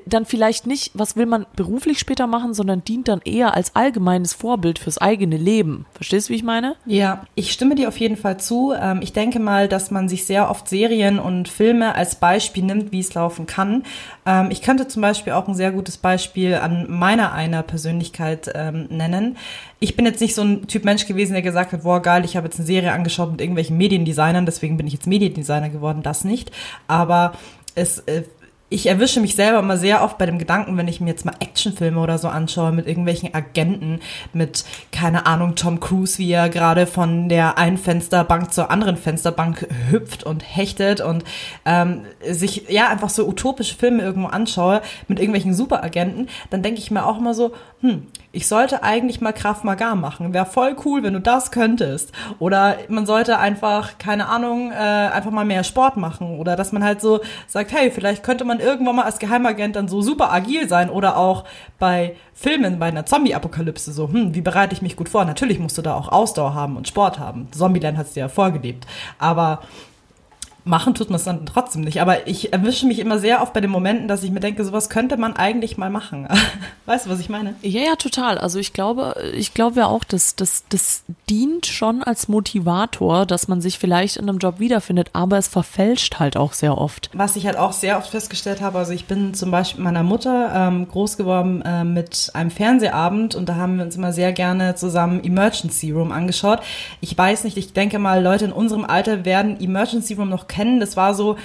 dann vielleicht nicht, was will man beruflich später machen, sondern dient dann eher als allgemeines Vorbild fürs eigene Leben. Verstehst du, wie ich meine? Ja, ich stimme dir auf jeden Fall zu. Ähm, Ich denke mal, dass man sich sehr oft Serien und Filme als Beispiel nimmt, wie es laufen kann. Ähm, Ich könnte zum Beispiel auch ein sehr gutes Beispiel an meiner einer Persönlichkeit ähm, nennen. Ich bin jetzt nicht so ein Typ Mensch gewesen, der gesagt hat, boah geil, ich habe jetzt eine Serie angeschaut mit irgendwelchen Mediendesignern, deswegen bin ich jetzt Mediendesigner geworden, das nicht. Aber es äh, ich erwische mich selber immer sehr oft bei dem Gedanken, wenn ich mir jetzt mal Actionfilme oder so anschaue mit irgendwelchen Agenten, mit, keine Ahnung, Tom Cruise, wie er gerade von der einen Fensterbank zur anderen Fensterbank hüpft und hechtet und ähm, sich ja einfach so utopische Filme irgendwo anschaue mit irgendwelchen Superagenten, dann denke ich mir auch immer so, hm, ich sollte eigentlich mal Krav Maga machen. Wäre voll cool, wenn du das könntest. Oder man sollte einfach, keine Ahnung, äh, einfach mal mehr Sport machen. Oder dass man halt so sagt, hey, vielleicht könnte man irgendwann mal als Geheimagent dann so super agil sein. Oder auch bei Filmen, bei einer Zombie-Apokalypse so, hm, wie bereite ich mich gut vor? Natürlich musst du da auch Ausdauer haben und Sport haben. Zombieland hat es dir ja vorgelebt. Aber machen tut man es dann trotzdem nicht. Aber ich erwische mich immer sehr oft bei den Momenten, dass ich mir denke, sowas könnte man eigentlich mal machen. weißt du, was ich meine? Ja, ja, total. Also ich glaube, ich glaube ja auch, dass das, das dient schon als Motivator, dass man sich vielleicht in einem Job wiederfindet, aber es verfälscht halt auch sehr oft. Was ich halt auch sehr oft festgestellt habe, also ich bin zum Beispiel mit meiner Mutter ähm, groß geworden äh, mit einem Fernsehabend und da haben wir uns immer sehr gerne zusammen Emergency Room angeschaut. Ich weiß nicht, ich denke mal, Leute in unserem Alter werden Emergency Room noch kennen. Das war so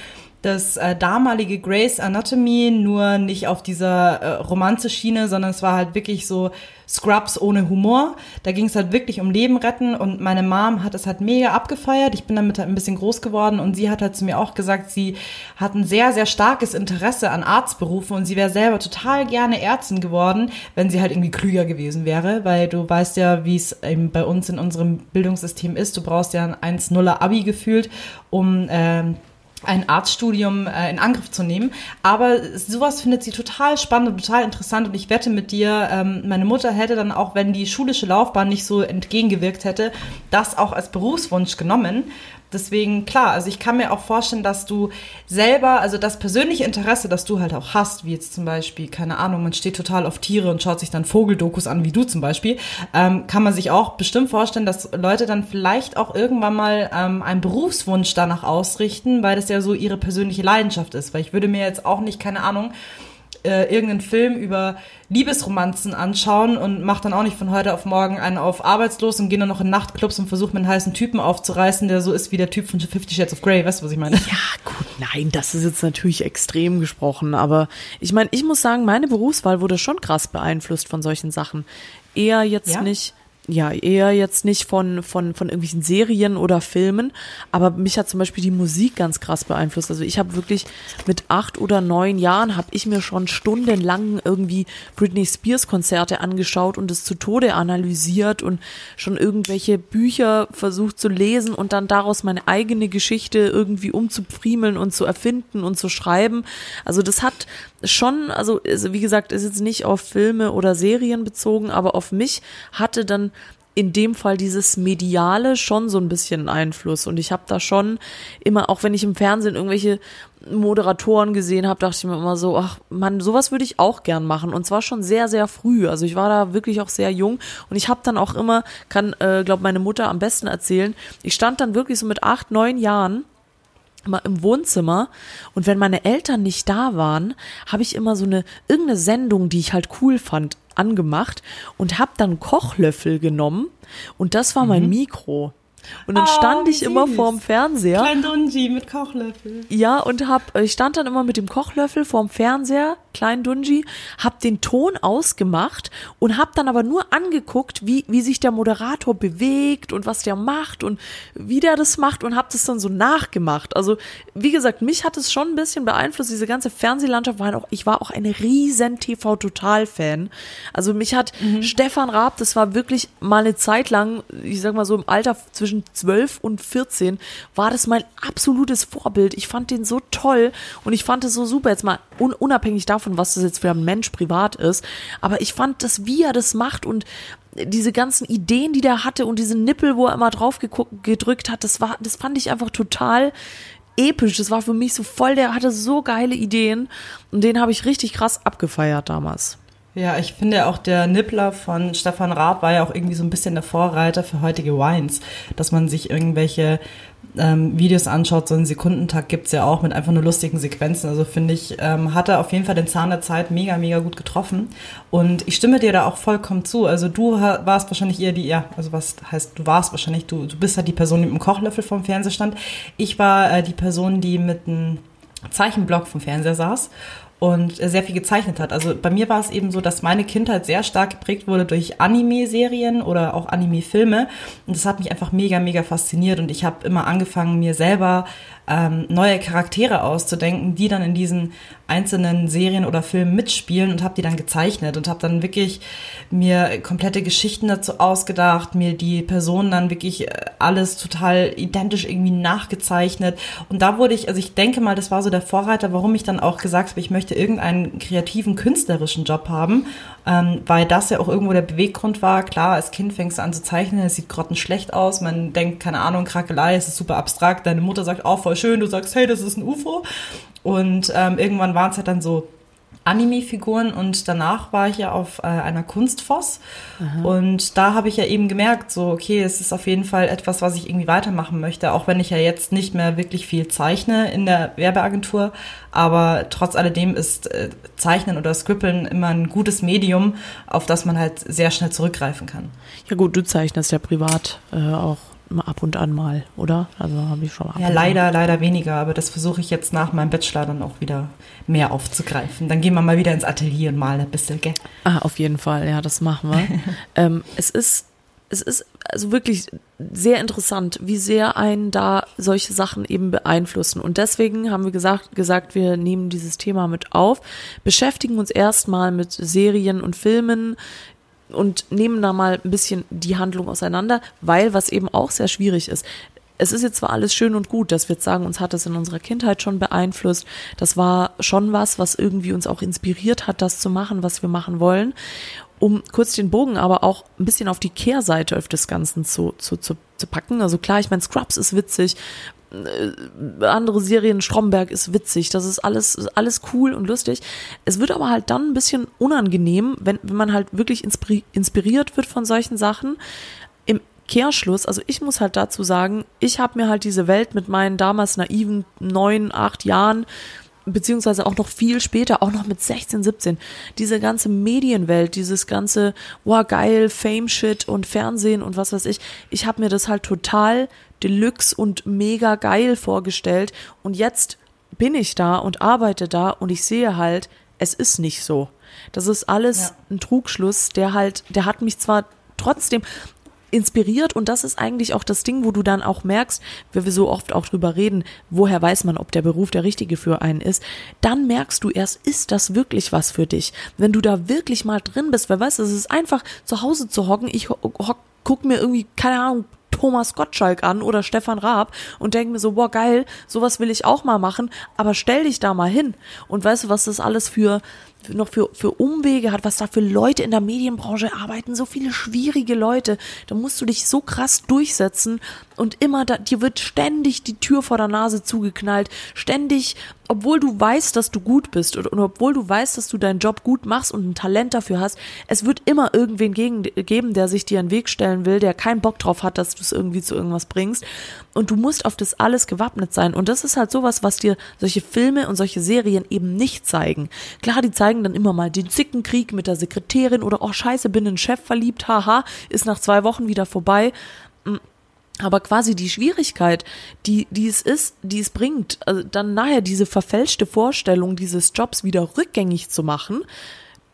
das äh, damalige Grey's Anatomy, nur nicht auf dieser äh, Romanze-Schiene, sondern es war halt wirklich so Scrubs ohne Humor. Da ging es halt wirklich um Leben retten und meine Mom hat es halt mega abgefeiert. Ich bin damit halt ein bisschen groß geworden und sie hat halt zu mir auch gesagt, sie hat ein sehr, sehr starkes Interesse an Arztberufen und sie wäre selber total gerne Ärztin geworden, wenn sie halt irgendwie klüger gewesen wäre, weil du weißt ja, wie es eben bei uns in unserem Bildungssystem ist. Du brauchst ja ein 1-0er Abi gefühlt, um ähm, ein Arztstudium äh, in Angriff zu nehmen. Aber sowas findet sie total spannend und total interessant. Und ich wette mit dir, ähm, meine Mutter hätte dann auch, wenn die schulische Laufbahn nicht so entgegengewirkt hätte, das auch als Berufswunsch genommen. Deswegen, klar, also ich kann mir auch vorstellen, dass du selber, also das persönliche Interesse, das du halt auch hast, wie jetzt zum Beispiel, keine Ahnung, man steht total auf Tiere und schaut sich dann Vogeldokus an, wie du zum Beispiel, ähm, kann man sich auch bestimmt vorstellen, dass Leute dann vielleicht auch irgendwann mal ähm, einen Berufswunsch danach ausrichten, weil das ja so ihre persönliche Leidenschaft ist. Weil ich würde mir jetzt auch nicht, keine Ahnung, äh, irgendeinen Film über Liebesromanzen anschauen und mache dann auch nicht von heute auf morgen einen auf arbeitslos und gehe dann noch in Nachtclubs und versuche mir einen heißen Typen aufzureißen, der so ist wie der Typ von Fifty Shades of Grey. Weißt du, was ich meine? Ja, gut, nein, das ist jetzt natürlich extrem gesprochen, aber ich meine, ich muss sagen, meine Berufswahl wurde schon krass beeinflusst von solchen Sachen. Eher jetzt Ja? nicht ja, eher jetzt nicht von, von, von irgendwelchen Serien oder Filmen, aber mich hat zum Beispiel die Musik ganz krass beeinflusst. Also ich habe wirklich mit acht oder neun Jahren habe ich mir schon stundenlang irgendwie Britney Spears Konzerte angeschaut und es zu Tode analysiert und schon irgendwelche Bücher versucht zu lesen und dann daraus meine eigene Geschichte irgendwie umzupfriemeln und zu erfinden und zu schreiben. Also das hat schon, also also wie gesagt, ist jetzt nicht auf Filme oder Serien bezogen, aber auf mich hatte dann in dem Fall dieses Mediale schon so ein bisschen Einfluss. Und ich habe da schon immer, auch wenn ich im Fernsehen irgendwelche Moderatoren gesehen habe, dachte ich mir immer so, ach man, sowas würde ich auch gern machen. Und zwar schon sehr, sehr früh. Also ich war da wirklich auch sehr jung. Und ich habe dann auch immer, kann, äh, glaube meine Mutter am besten erzählen, ich stand dann wirklich so mit acht, neun Jahren immer im Wohnzimmer und wenn meine Eltern nicht da waren, habe ich immer so eine irgendeine Sendung, die ich halt cool fand, angemacht und habe dann Kochlöffel genommen und das war mein Mikro. Und dann Oh, stand ich immer süß. vorm Fernseher Klein Dunji mit Kochlöffel. ja, und hab, ich stand dann immer mit dem Kochlöffel vorm Fernseher, klein Dunji, hab den Ton ausgemacht und hab dann aber nur angeguckt, wie, wie sich der Moderator bewegt und was der macht und wie der das macht und hab das dann so nachgemacht. Also, wie gesagt, mich hat es schon ein bisschen beeinflusst, diese ganze Fernsehlandschaft war auch, ich war auch ein riesen TV-Total-Fan. Also mich hat Stefan Raab, das war wirklich mal eine Zeit lang, ich sag mal so im Alter zwischen 12 und 14, war das mein absolutes Vorbild. Ich fand den so toll und ich fand es so super, jetzt mal un unabhängig davon, was das jetzt für ein Mensch privat ist, aber ich fand das, wie er das macht und diese ganzen Ideen, die der hatte und diese Nippel, wo er immer drauf gedrückt hat, das war, das fand ich einfach total episch. Das war für mich so voll, der hatte so geile Ideen und den habe ich richtig krass abgefeiert damals. Ja, ich finde auch der Nippler von Stefan Raab war ja auch irgendwie so ein bisschen der Vorreiter für heutige Wines, dass man sich irgendwelche ähm, Videos anschaut, so einen Sekundentag gibt's ja auch mit einfach nur lustigen Sequenzen. Also finde ich, ähm, hat er auf jeden Fall den Zahn der Zeit mega, mega gut getroffen. Und ich stimme dir da auch vollkommen zu. Also du warst wahrscheinlich eher die, ja, also was heißt, du warst wahrscheinlich, du, du bist halt die Person, die mit dem Kochlöffel vom Fernseher stand. Ich war äh, die Person, die mit einem Zeichenblock vom Fernseher saß und sehr viel gezeichnet hat. Also bei mir war es eben so, dass meine Kindheit sehr stark geprägt wurde durch Anime-Serien oder auch Anime-Filme. Und das hat mich einfach mega, mega fasziniert. Und ich habe immer angefangen, mir selber ähm, neue Charaktere auszudenken, die dann in diesen einzelnen Serien oder Filmen mitspielen und habe die dann gezeichnet und habe dann wirklich mir komplette Geschichten dazu ausgedacht, mir die Personen dann wirklich äh, alles total identisch irgendwie nachgezeichnet. Und da wurde ich, also ich denke mal, das war so der Vorreiter, warum ich dann auch gesagt habe, ich möchte irgendeinen kreativen, künstlerischen Job haben, ähm, weil das ja auch irgendwo der Beweggrund war. Klar, als Kind fängst du an zu zeichnen, es sieht grottenschlecht aus, man denkt, keine Ahnung, Krakelei, es ist super abstrakt, deine Mutter sagt, oh, voll schön, du sagst, hey, das ist ein UFO. Und ähm, irgendwann waren es halt dann so Anime-Figuren und danach war ich ja auf äh, einer Kunstfoss und da habe ich ja eben gemerkt, so okay, es ist auf jeden Fall etwas, was ich irgendwie weitermachen möchte, auch wenn ich ja jetzt nicht mehr wirklich viel zeichne in der Werbeagentur, aber trotz alledem ist äh, Zeichnen oder Scribbeln immer ein gutes Medium, auf das man halt sehr schnell zurückgreifen kann. Ja gut, du zeichnest ja privat äh, auch ab und an mal, oder? Also habe ich schon mal ab Ja, leider, leider weniger, aber das versuche ich jetzt nach meinem Bachelor dann auch wieder mehr aufzugreifen. Dann gehen wir mal wieder ins Atelier und malen ein bisschen, gell? Ah, auf jeden Fall, ja, das machen wir. ähm, es ist, es ist also wirklich sehr interessant, wie sehr einen da solche Sachen eben beeinflussen. Und deswegen haben wir gesagt, gesagt, wir nehmen dieses Thema mit auf, beschäftigen uns erstmal mit Serien und Filmen, und nehmen da mal ein bisschen die Handlung auseinander, weil was eben auch sehr schwierig ist. Es ist jetzt zwar alles schön und gut, dass wir jetzt sagen, uns hat es in unserer Kindheit schon beeinflusst. Das war schon was, was irgendwie uns auch inspiriert hat, das zu machen, was wir machen wollen. Um kurz den Bogen aber auch ein bisschen auf die Kehrseite des Ganzen zu, zu, zu, zu packen. Also klar, ich meine, Scrubs ist witzig, äh, andere Serien, Stromberg ist witzig, das ist alles, alles cool und lustig. Es wird aber halt dann ein bisschen unangenehm, wenn, wenn man halt wirklich inspiri inspiriert wird von solchen Sachen. Im Kehrschluss, also ich muss halt dazu sagen, ich habe mir halt diese Welt mit meinen damals naiven neun, acht Jahren beziehungsweise auch noch viel später, auch noch mit 16, 17, diese ganze Medienwelt, dieses ganze, wow, geil, Fame-Shit und Fernsehen und was weiß ich, ich habe mir das halt total deluxe und mega geil vorgestellt und jetzt bin ich da und arbeite da und ich sehe halt, es ist nicht so. Das ist alles Ja. ein Trugschluss, der halt, der hat mich zwar trotzdem inspiriert. Und das ist eigentlich auch das Ding, wo du dann auch merkst, wenn wir so oft auch drüber reden, woher weiß man, ob der Beruf der richtige für einen ist, dann merkst du erst, ist das wirklich was für dich? Wenn du da wirklich mal drin bist, wer weiß, es ist einfach zu Hause zu hocken, ich ho hock, guck mir irgendwie, keine Ahnung, Thomas Gottschalk an oder Stefan Raab und denke mir so, boah, geil, sowas will ich auch mal machen, aber stell dich da mal hin. Und weißt du, was das alles für noch für, für Umwege hat, was da für Leute in der Medienbranche arbeiten, so viele schwierige Leute. Da musst du dich so krass durchsetzen und immer da, dir wird ständig die Tür vor der Nase zugeknallt, ständig, obwohl du weißt, dass du gut bist und, und obwohl du weißt, dass du deinen Job gut machst und ein Talent dafür hast, es wird immer irgendwen gegen, geben, der sich dir in den Weg stellen will, der keinen Bock drauf hat, dass du es irgendwie zu irgendwas bringst. Und du musst auf das alles gewappnet sein. Und das ist halt sowas, was dir solche Filme und solche Serien eben nicht zeigen. Klar, die zeigen dann immer mal den Zickenkrieg mit der Sekretärin oder oh scheiße, bin in Chef verliebt, haha, ist nach zwei Wochen wieder vorbei. Aber quasi die Schwierigkeit, die, die es ist, die es bringt, also dann nachher diese verfälschte Vorstellung dieses Jobs wieder rückgängig zu machen,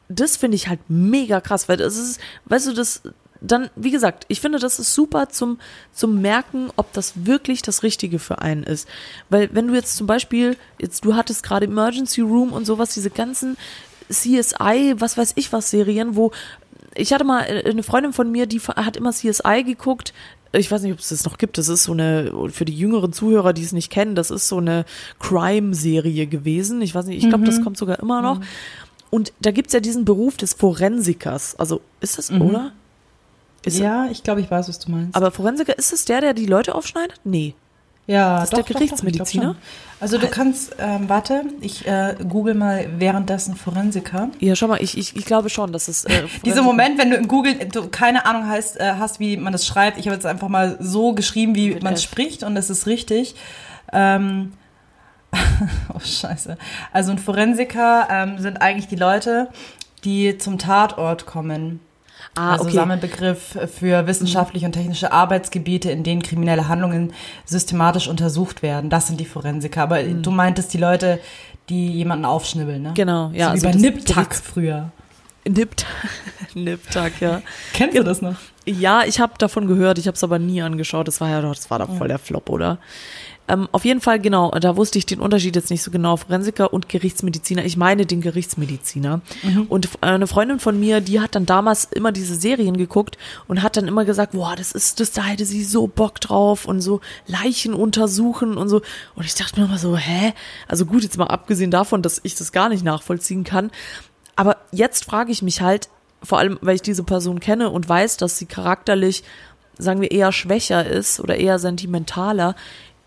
das finde ich halt mega krass, weil das ist, weißt du, das, dann, wie gesagt, ich finde, das ist super zum, zum Merken, ob das wirklich das Richtige für einen ist. Weil wenn du jetzt zum Beispiel, jetzt, du hattest gerade Emergency Room und sowas, diese ganzen CSI, was weiß ich was Serien, wo ich hatte mal äh, eine Freundin von mir, die hat immer CSI geguckt. Ich weiß nicht, ob es das noch gibt. Das ist so eine, für die jüngeren Zuhörer, die es nicht kennen, das ist so eine Crime-Serie gewesen. Ich weiß nicht, ich glaube, das kommt sogar immer noch. Und da gibt's ja diesen Beruf des Forensikers. Also ist das, oder? Ist ja, ich glaube, ich weiß, was du meinst. Aber Forensiker, ist es der, der die Leute aufschneidet? Nee. Ja, ist der Gerichtsmediziner? ich glaub schon. Also du kannst, ähm, warte, ich äh, google mal währenddessen Forensiker. Ja, schau mal, ich, ich, ich glaube schon, dass es. Äh, Dieser Moment, wenn du in Google du keine Ahnung hast, äh, hast, wie man das schreibt. Ich habe jetzt einfach mal so geschrieben, wie man es spricht und das ist richtig. Ähm, oh Scheiße. Also ein Forensiker ähm, sind eigentlich die Leute, die zum Tatort kommen. Ah, also okay. Sammelbegriff für wissenschaftliche und technische Arbeitsgebiete, in denen kriminelle Handlungen systematisch untersucht werden. Das sind die Forensiker. Aber du meintest die Leute, die jemanden aufschnibbeln, ne? Mhm. Genau, ja, So also wie bei Niptak früher. Nipt. Niptag, ja. Kennst du das noch? Ja, ich habe davon gehört, ich habe es aber nie angeschaut. Das war ja doch, das war doch voll der Flop, oder? Ähm, auf jeden Fall, genau, da wusste ich den Unterschied jetzt nicht so genau. Forensiker und Gerichtsmediziner. Ich meine den Gerichtsmediziner. Und eine Freundin von mir, die hat dann damals immer diese Serien geguckt und hat dann immer gesagt, boah, das ist, das, da hätte sie so Bock drauf und so Leichen untersuchen und so. Und ich dachte mir immer so, hä? Also gut, jetzt mal abgesehen davon, dass ich das gar nicht nachvollziehen kann. Aber jetzt frage ich mich halt, vor allem, weil ich diese Person kenne und weiß, dass sie charakterlich, sagen wir, eher schwächer ist oder eher sentimentaler,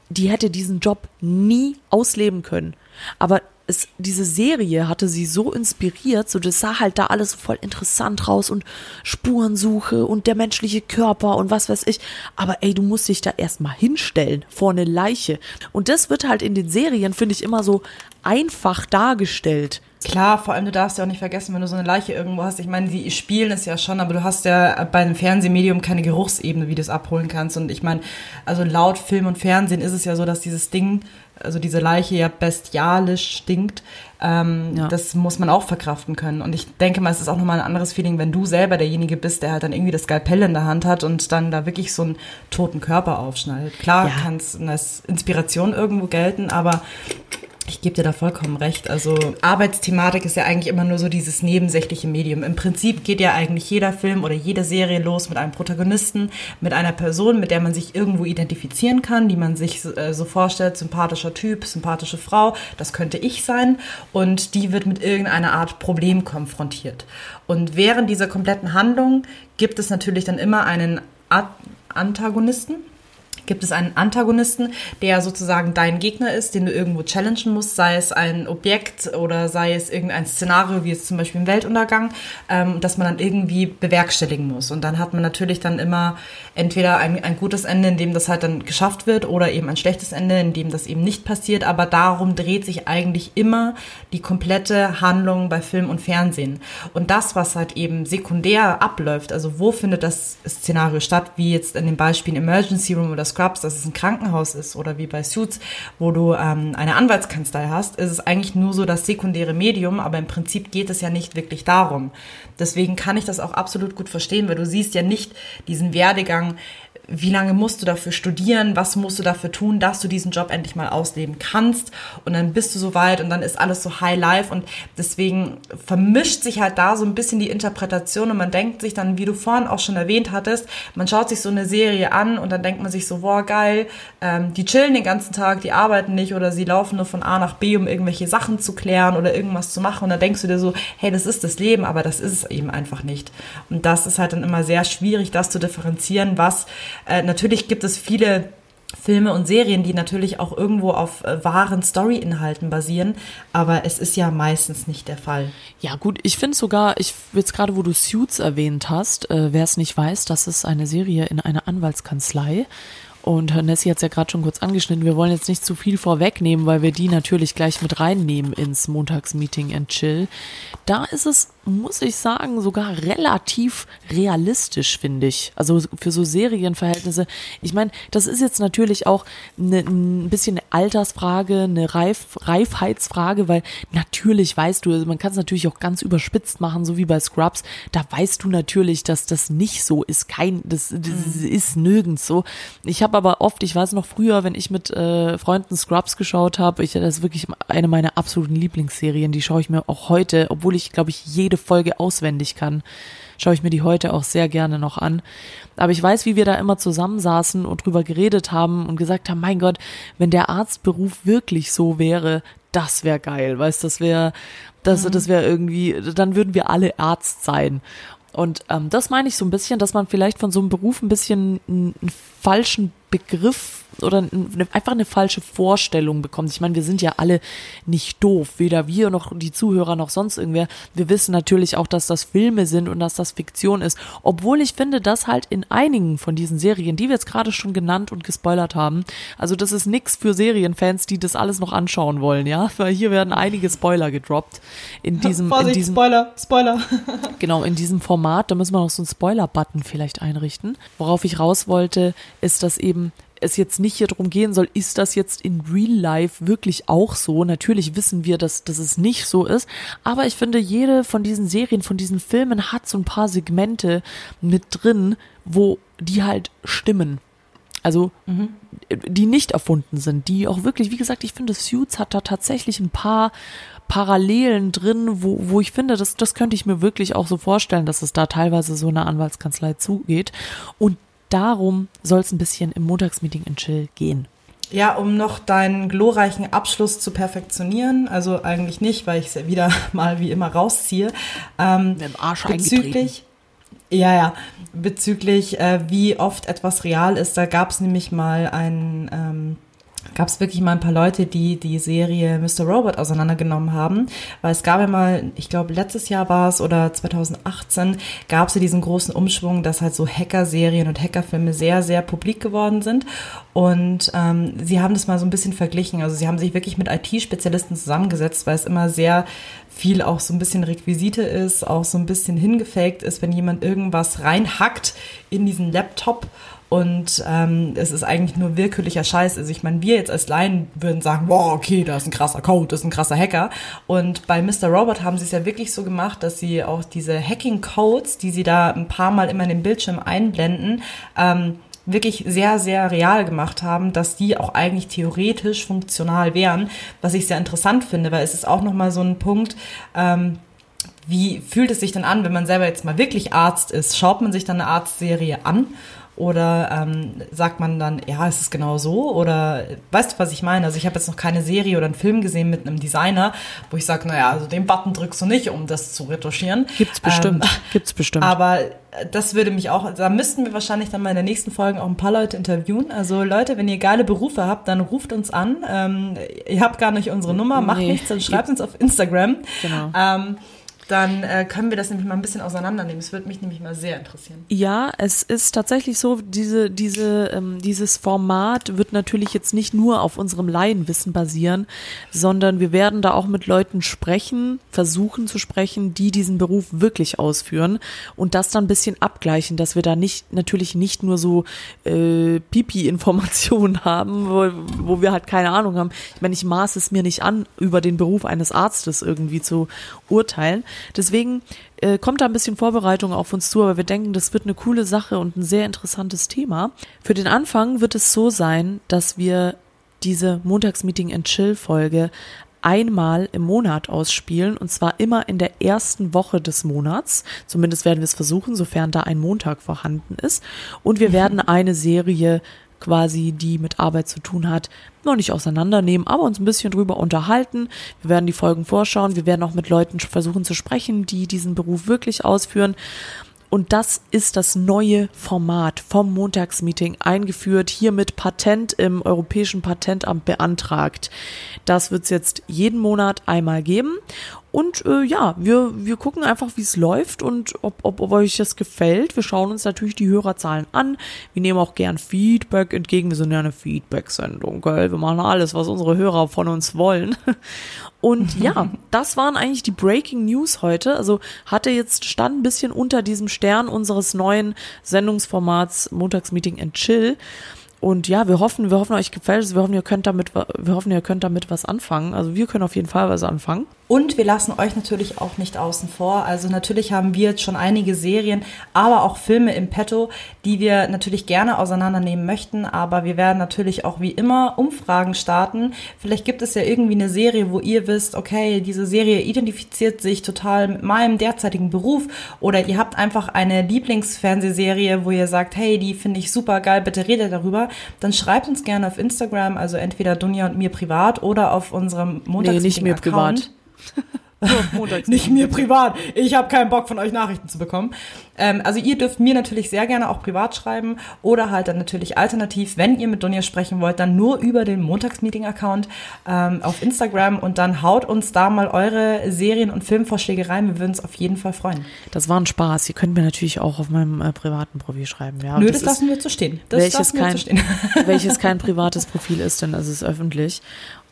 die hätte diesen Job nie ausleben können. Aber es, diese Serie hatte sie so inspiriert, so das sah halt da alles voll interessant raus und Spurensuche und der menschliche Körper und was weiß ich. Aber ey, du musst dich da erstmal hinstellen vor eine Leiche. Und das wird halt in den Serien, finde ich, immer so einfach dargestellt. Klar, vor allem du darfst ja auch nicht vergessen, wenn du so eine Leiche irgendwo hast. Ich meine, die spielen es ja schon, aber du hast ja bei einem Fernsehmedium keine Geruchsebene, wie du es abholen kannst. Und ich meine, also laut Film und Fernsehen ist es ja so, dass dieses Ding, also diese Leiche ja bestialisch stinkt. Ähm, Ja. Das muss man auch verkraften können. Und ich denke mal, es ist auch nochmal ein anderes Feeling, wenn du selber derjenige bist, der halt dann irgendwie das Skalpell in der Hand hat und dann da wirklich so einen toten Körper aufschneidet. Klar Ja. kann es als Inspiration irgendwo gelten, aber ich gebe dir da vollkommen recht. Also Arbeitsthematik ist ja eigentlich immer nur so dieses nebensächliche Medium. Im Prinzip geht ja eigentlich jeder Film oder jede Serie los mit einem Protagonisten, mit einer Person, mit der man sich irgendwo identifizieren kann, die man sich äh, so vorstellt, sympathischer Typ, sympathische Frau, das könnte ich sein. Und die wird mit irgendeiner Art Problem konfrontiert. Und während dieser kompletten Handlung gibt es natürlich dann immer einen Antagonisten, gibt es einen Antagonisten, der sozusagen dein Gegner ist, den du irgendwo challengen musst, sei es ein Objekt oder sei es irgendein Szenario, wie jetzt zum Beispiel ein Weltuntergang, ähm, das man dann irgendwie bewerkstelligen muss. Und dann hat man natürlich dann immer entweder ein, ein gutes Ende, in dem das halt dann geschafft wird, oder eben ein schlechtes Ende, in dem das eben nicht passiert. Aber darum dreht sich eigentlich immer die komplette Handlung bei Film und Fernsehen. Und das, was halt eben sekundär abläuft, also wo findet das Szenario statt, wie jetzt in dem Beispiel Emergency Room oder Scrubs, dass es ein Krankenhaus ist oder wie bei Suits, wo du ähm, eine Anwaltskanzlei hast, ist es eigentlich nur so das sekundäre Medium, aber im Prinzip geht es ja nicht wirklich darum. Deswegen kann ich das auch absolut gut verstehen, weil du siehst ja nicht diesen Werdegang, wie lange musst du dafür studieren, was musst du dafür tun, dass du diesen Job endlich mal ausleben kannst. Und dann bist du so weit und dann ist alles so high life. Und deswegen vermischt sich halt da so ein bisschen die Interpretation und man denkt sich dann, wie du vorhin auch schon erwähnt hattest, man schaut sich so eine Serie an und dann denkt man sich so, boah geil, ähm, die chillen den ganzen Tag, die arbeiten nicht oder sie laufen nur von A nach B, um irgendwelche Sachen zu klären oder irgendwas zu machen. Und dann denkst du dir so, hey, das ist das Leben, aber das ist es eben einfach nicht. Und das ist halt dann immer sehr schwierig, das zu differenzieren, was äh, natürlich gibt es viele Filme und Serien, die natürlich auch irgendwo auf äh, wahren Story-Inhalten basieren, aber es ist ja meistens nicht der Fall. Ja gut, ich finde sogar, ich jetzt gerade, wo du Suits erwähnt hast, äh, wer es nicht weiß, das ist eine Serie in einer Anwaltskanzlei und Nessie hat es ja gerade schon kurz angeschnitten. Wir wollen jetzt nicht zu viel vorwegnehmen, weil wir die natürlich gleich mit reinnehmen ins Montagsmeeting and Chill. Da ist es muss ich sagen, sogar relativ realistisch, finde ich. Also für so Serienverhältnisse. Ich meine, das ist jetzt natürlich auch eine, ein bisschen eine Altersfrage, eine Reif, Reifheitsfrage, weil natürlich weißt du, also man kann es natürlich auch ganz überspitzt machen, so wie bei Scrubs. Da weißt du natürlich, dass das nicht so ist. Kein, das, das mhm. ist nirgends so. Ich habe aber oft, ich weiß noch früher, wenn ich mit äh, Freunden Scrubs geschaut habe, ich das ist wirklich eine meiner absoluten Lieblingsserien. Die schaue ich mir auch heute, obwohl ich glaube ich jede Folge auswendig kann, schaue ich mir die heute auch sehr gerne noch an. Aber ich weiß, wie wir da immer zusammensaßen und drüber geredet haben und gesagt haben, mein Gott, wenn der Arztberuf wirklich so wäre, das wäre geil, weißt, das wäre, das, mhm. das wäre irgendwie, dann würden wir alle Arzt sein. Und ähm, das meine ich so ein bisschen, dass man vielleicht von so einem Beruf ein bisschen einen, einen falschen Begriff oder eine, einfach eine falsche Vorstellung bekommt. Ich meine, wir sind ja alle nicht doof, weder wir noch die Zuhörer noch sonst irgendwer. Wir wissen natürlich auch, dass das Filme sind und dass das Fiktion ist. Obwohl ich finde, dass halt in einigen von diesen Serien, die wir jetzt gerade schon genannt und gespoilert haben, also das ist nix für Serienfans, die das alles noch anschauen wollen, ja, weil hier werden einige Spoiler gedroppt in diesem, Vorsicht, in diesem Spoiler, Spoiler. genau in diesem Format. Da müssen wir noch so einen Spoiler-Button vielleicht einrichten. Worauf ich raus wollte, ist, dass eben es jetzt nicht hier drum gehen soll, ist das jetzt in Real Life wirklich auch so? Natürlich wissen wir, dass, dass es nicht so ist, aber ich finde, jede von diesen Serien, von diesen Filmen hat so ein paar Segmente mit drin, wo die halt stimmen. Also, mhm. die nicht erfunden sind, die auch wirklich, wie gesagt, ich finde, Suits hat da tatsächlich ein paar Parallelen drin, wo, wo ich finde, das, das könnte ich mir wirklich auch so vorstellen, dass es da teilweise so eine Anwaltskanzlei zugeht. Und darum soll es ein bisschen im Montagsmeeting in Chill gehen. Ja, um noch deinen glorreichen Abschluss zu perfektionieren, also eigentlich nicht, weil ich es ja wieder mal wie immer rausziehe. Ähm, Mit dem Arsch bezüglich, ja, ja, bezüglich äh, wie oft etwas real ist, da gab es nämlich mal ein ähm, gab es wirklich mal ein paar Leute, die die Serie Mr. Robot auseinandergenommen haben, weil es gab ja mal, ich glaube letztes Jahr war es oder 2018, gab es ja diesen großen Umschwung, dass halt so Hacker-Serien und Hackerfilme sehr, sehr publik geworden sind und ähm, sie haben das mal so ein bisschen verglichen, also sie haben sich wirklich mit IT-Spezialisten zusammengesetzt, weil es immer sehr viel auch so ein bisschen Requisite ist, auch so ein bisschen hingefaked ist, wenn jemand irgendwas reinhackt in diesen Laptop und ähm, es ist eigentlich nur willkürlicher Scheiß. Also ich meine, wir jetzt als Laien würden sagen, wow, okay, da ist ein krasser Code, das ist ein krasser Hacker. Und bei Mr. Robot haben sie es ja wirklich so gemacht, dass sie auch diese Hacking-Codes, die sie da ein paar Mal immer in den Bildschirm einblenden, ähm, wirklich sehr, sehr real gemacht haben, dass die auch eigentlich theoretisch funktional wären, was ich sehr interessant finde, weil es ist auch nochmal so ein Punkt, ähm, wie fühlt es sich denn an, wenn man selber jetzt mal wirklich Arzt ist? Schaut man sich dann eine Arztserie an Oder ähm, sagt man dann, ja, ist es genau so? Oder weißt du, was ich meine? Also ich habe jetzt noch keine Serie oder einen Film gesehen mit einem Designer, wo ich sage, naja, also den Button drückst du nicht, um das zu retuschieren. Gibt's bestimmt. Ähm, Gibt's bestimmt. aber das würde mich auch, da müssten wir wahrscheinlich dann mal in den nächsten Folgen auch ein paar Leute interviewen. Also Leute, wenn ihr geile Berufe habt, dann ruft uns an. Ähm, ihr habt gar nicht unsere Nummer, macht Nee. nichts, dann schreibt uns auf Instagram. Genau. Ähm, dann äh, können wir das nämlich mal ein bisschen auseinandernehmen. Das würde mich nämlich mal sehr interessieren. Ja, es ist tatsächlich so, diese, diese, ähm, dieses Format wird natürlich jetzt nicht nur auf unserem Laienwissen basieren, sondern wir werden da auch mit Leuten sprechen, versuchen zu sprechen, die diesen Beruf wirklich ausführen und das dann ein bisschen abgleichen, dass wir da nicht, natürlich nicht nur so äh, Pipi-Informationen haben, wo, wo wir halt keine Ahnung haben. Ich meine, ich maße es mir nicht an, über den Beruf eines Arztes irgendwie zu urteilen. Deswegen äh, kommt da ein bisschen Vorbereitung auf uns zu, aber wir denken, das wird eine coole Sache und ein sehr interessantes Thema. Für den Anfang wird es so sein, dass wir diese Montagsmeeting and Chill Folge einmal im Monat ausspielen und zwar immer in der ersten Woche des Monats. Zumindest werden wir es versuchen, sofern da ein Montag vorhanden ist. Und wir werden eine Serie quasi, die mit Arbeit zu tun hat, noch nicht auseinandernehmen, aber uns ein bisschen drüber unterhalten. Wir werden die Folgen vorschauen. Wir werden auch mit Leuten versuchen zu sprechen, die diesen Beruf wirklich ausführen. Und das ist das neue Format vom Montagsmeeting eingeführt, hier mit Patent im Europäischen Patentamt beantragt. Das wird es jetzt jeden Monat einmal geben. Und äh, ja, wir, wir gucken einfach, wie es läuft und ob, ob, ob euch das gefällt. Wir schauen uns natürlich die Hörerzahlen an. Wir nehmen auch gern Feedback entgegen. Wir sind ja eine Feedback-Sendung, gell? Wir machen alles, was unsere Hörer von uns wollen. Und ja, das waren eigentlich die Breaking News heute. Also hatte jetzt stand ein bisschen unter diesem Stern unseres neuen Sendungsformats Montagsmeeting and Chill. Und ja, wir hoffen, wir hoffen, euch gefällt es. Wir hoffen, ihr könnt damit, wir hoffen, ihr könnt damit was anfangen. Also wir können auf jeden Fall was anfangen. Und wir lassen euch natürlich auch nicht außen vor. Also natürlich haben wir jetzt schon einige Serien, aber auch Filme im Petto, die wir natürlich gerne auseinandernehmen möchten. Aber wir werden natürlich auch wie immer Umfragen starten. Vielleicht gibt es ja irgendwie eine Serie, wo ihr wisst, okay, diese Serie identifiziert sich total mit meinem derzeitigen Beruf. Oder ihr habt einfach eine Lieblingsfernsehserie, wo ihr sagt, hey, die finde ich super geil, bitte redet darüber. Dann schreibt uns gerne auf Instagram, also entweder Dunja und mir privat oder auf unserem Montags Nee, nicht mir privat. nicht mir privat. Ich habe keinen Bock von euch Nachrichten zu bekommen. Ähm, also ihr dürft mir natürlich sehr gerne auch privat schreiben oder halt dann natürlich alternativ, wenn ihr mit Dunja sprechen wollt, dann nur über den Montagsmeeting-Account ähm, auf Instagram und dann haut uns da mal eure Serien- und Filmvorschläge rein. Wir würden uns auf jeden Fall freuen. Das war ein Spaß. Ihr könnt mir natürlich auch auf meinem äh, privaten Profil schreiben. Ja, Nö, das das, ist- lassen wir zu stehen. Das welches lassen wir kein, zu stehen. welches kein privates Profil ist, denn es ist öffentlich.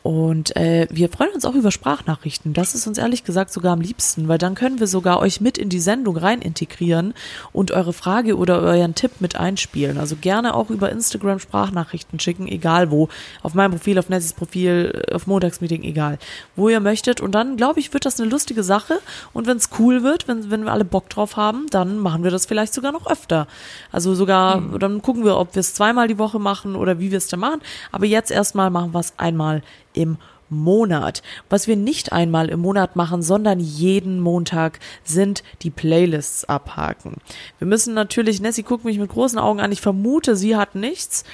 Und äh, wir freuen uns auch über Sprachnachrichten. Das ist uns ehrlich gesagt sogar am liebsten, weil dann können wir sogar euch mit in die Sendung rein integrieren und eure Frage oder euren Tipp mit einspielen. Also gerne auch über Instagram Sprachnachrichten schicken, egal wo. Auf meinem Profil, auf Nessys Profil, auf Montagsmeeting, egal. Wo ihr möchtet. Und dann, glaube ich, wird das eine lustige Sache. Und wenn es cool wird, wenn, wenn wir alle Bock drauf haben, dann machen wir das vielleicht sogar noch öfter. Also sogar, dann gucken wir, ob wir es zweimal die Woche machen oder wie wir es dann machen. Aber jetzt erstmal machen wir es einmal im Monat. Was wir nicht einmal im Monat machen, sondern jeden Montag sind die Playlists abhaken. Wir müssen natürlich, Nessie guckt mich mit großen Augen an, ich vermute, sie hat nichts.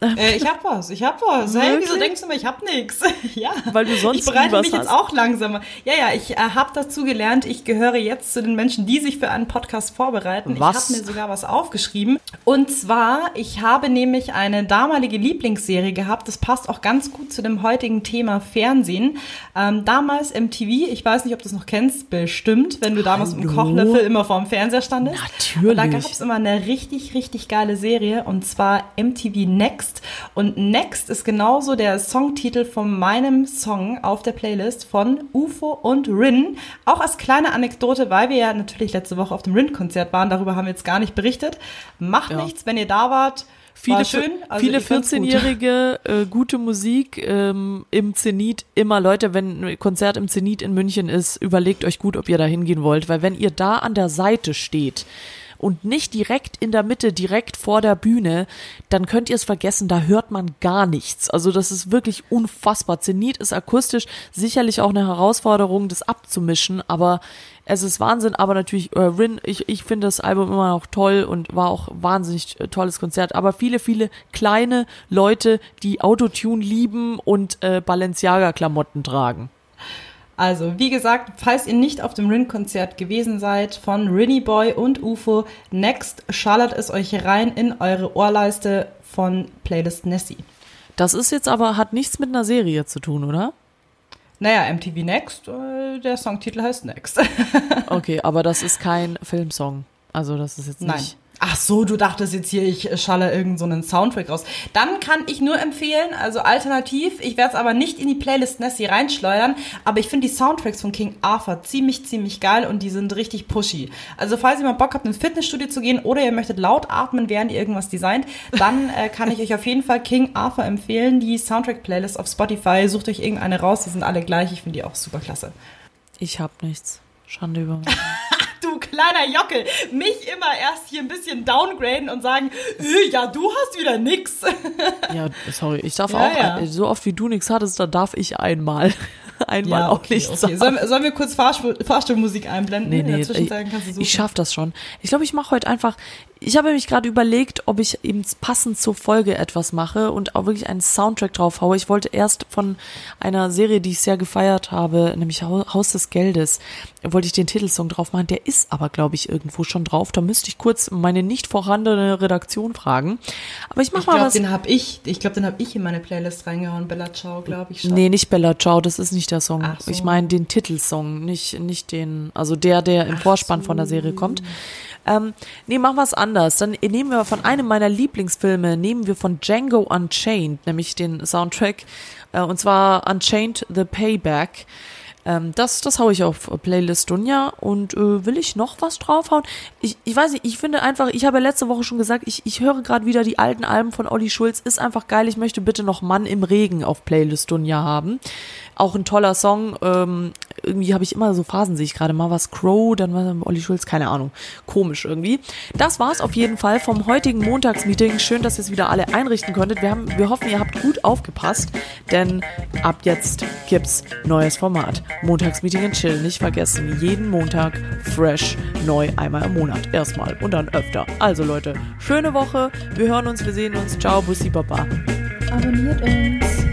Äh, ich hab was, ich hab was. Hey, wieso denkst du mir, ich hab nix? ja. Weil du sonst Ich bereite mich jetzt hast. auch langsamer. Ja, ja, ich äh, habe dazu gelernt, ich gehöre jetzt zu den Menschen, die sich für einen Podcast vorbereiten. Was? Ich habe mir sogar was aufgeschrieben. Und zwar, ich habe nämlich eine damalige Lieblingsserie gehabt. Das passt auch ganz gut zu dem heutigen Thema Fernsehen. Ähm, damals MTV, ich weiß nicht, ob du es noch kennst, bestimmt, wenn du damals Hallo? Kochlöffel immer vorm Fernseher standest. Natürlich. Und da gab es immer eine richtig, richtig geile Serie und zwar MTV Next. Und Next ist genauso der Songtitel von meinem Song auf der Playlist von UFO und Rin. Auch als kleine Anekdote, weil wir ja natürlich letzte Woche auf dem Rin-Konzert waren, darüber haben wir jetzt gar nicht berichtet. Macht Ja. nichts, wenn ihr da wart. Viele. Also viele ich fand's gut. 14-Jährige, äh, gute Musik ähm, im Zenit. Immer Leute, wenn ein Konzert im Zenit in München ist, überlegt euch gut, ob ihr da hingehen wollt, weil wenn ihr da an der Seite steht und nicht direkt in der Mitte, direkt vor der Bühne, dann könnt ihr es vergessen, da hört man gar nichts. Also das ist wirklich unfassbar. Zenit ist akustisch sicherlich auch eine Herausforderung, das abzumischen, aber es ist Wahnsinn, aber natürlich äh, Rin, ich, ich finde das Album immer noch toll und war auch wahnsinnig äh, tolles Konzert, aber viele, viele kleine Leute, die Autotune lieben und äh, Balenciaga-Klamotten tragen. Also, wie gesagt, falls ihr nicht auf dem Rin-Konzert gewesen seid, von Rinny Boy und UFO, next schallert es euch rein in eure Ohrleiste von Playlist Nessie. Das ist jetzt aber, hat nichts mit einer Serie zu tun, oder? Naja, MTV Next, äh, der Songtitel heißt Next. Okay, aber das ist kein Filmsong. Also das ist jetzt nicht. Nein. Ach so, du dachtest jetzt hier, ich schalle irgendeinen so Soundtrack raus. Dann kann ich nur empfehlen, also alternativ, ich werde es aber nicht in die Playlist Nessie reinschleudern, aber ich finde die Soundtracks von King Arthur ziemlich, ziemlich geil und die sind richtig pushy. Also falls ihr mal Bock habt, ins Fitnessstudio zu gehen oder ihr möchtet laut atmen, während ihr irgendwas designt, dann äh, kann ich euch auf jeden Fall King Arthur empfehlen. Die Soundtrack-Playlist auf Spotify, sucht euch irgendeine raus, die sind alle gleich, ich finde die auch super klasse. Ich hab nichts. Schande über mich. Du kleiner Jockel, mich immer erst hier ein bisschen downgraden und sagen, äh, ja, du hast wieder nix. Ja, sorry, ich darf Ja, auch, ja. so oft wie du nichts hattest, da darf ich einmal. Einmal Ja, auch okay, nichts okay. sagen. Sollen, wir- sollen wir kurz Fahrstuhl, Fahrstuhlmusik einblenden? Nee, In der nee, Zwischenzeit ich, kannst du suchen. ich schaff das schon. Ich glaube, ich mache heute einfach, ich habe mich gerade überlegt, ob ich eben passend zur Folge etwas mache und auch wirklich einen Soundtrack drauf haue. Ich wollte erst von einer Serie, die ich sehr gefeiert habe, nämlich Hau- Haus des Geldes, wollte ich den Titelsong drauf machen. Der ist aber, glaube ich, irgendwo schon drauf. Da müsste ich kurz meine nicht vorhandene Redaktion fragen. Aber ich mach Ich mal glaube, was. den habe ich, ich glaube, den habe ich in meine Playlist reingehauen. Bella Ciao, glaube ich schon. Nee, nicht Bella Ciao, das ist nicht der Song. Ach so. Ich meine den Titelsong, nicht, nicht den, also der, der im Vorspann von der Serie kommt. Ähm, nee, machen wir es anders. Dann nehmen wir von einem meiner Lieblingsfilme, nehmen wir von Django Unchained, nämlich den Soundtrack, äh, und zwar Unchained the Payback. Ähm, das, das hau ich auf Playlist Dunja und äh, will ich noch was draufhauen? Ich, ich weiß nicht, ich finde einfach, ich habe ja letzte Woche schon gesagt, ich, ich höre gerade wieder die alten Alben von Olli Schulz, ist einfach geil. Ich möchte bitte noch Mann im Regen auf Playlist Dunja haben. Auch ein toller Song. Ähm, irgendwie habe ich immer so Phasen, sehe ich gerade mal was Crow, dann war Olli Schulz, keine Ahnung. Komisch irgendwie. Das war's auf jeden Fall vom heutigen Montagsmeeting. Schön, dass ihr es wieder alle einrichten konntet. Wir, haben, wir hoffen, ihr habt gut aufgepasst, denn ab jetzt gibt's neues Format. Montagsmeeting in Chill. Nicht vergessen, jeden Montag fresh, neu, einmal im Monat. Erstmal und dann öfter. Also Leute, schöne Woche. Wir hören uns, wir sehen uns. Ciao, Bussi Baba. Abonniert uns.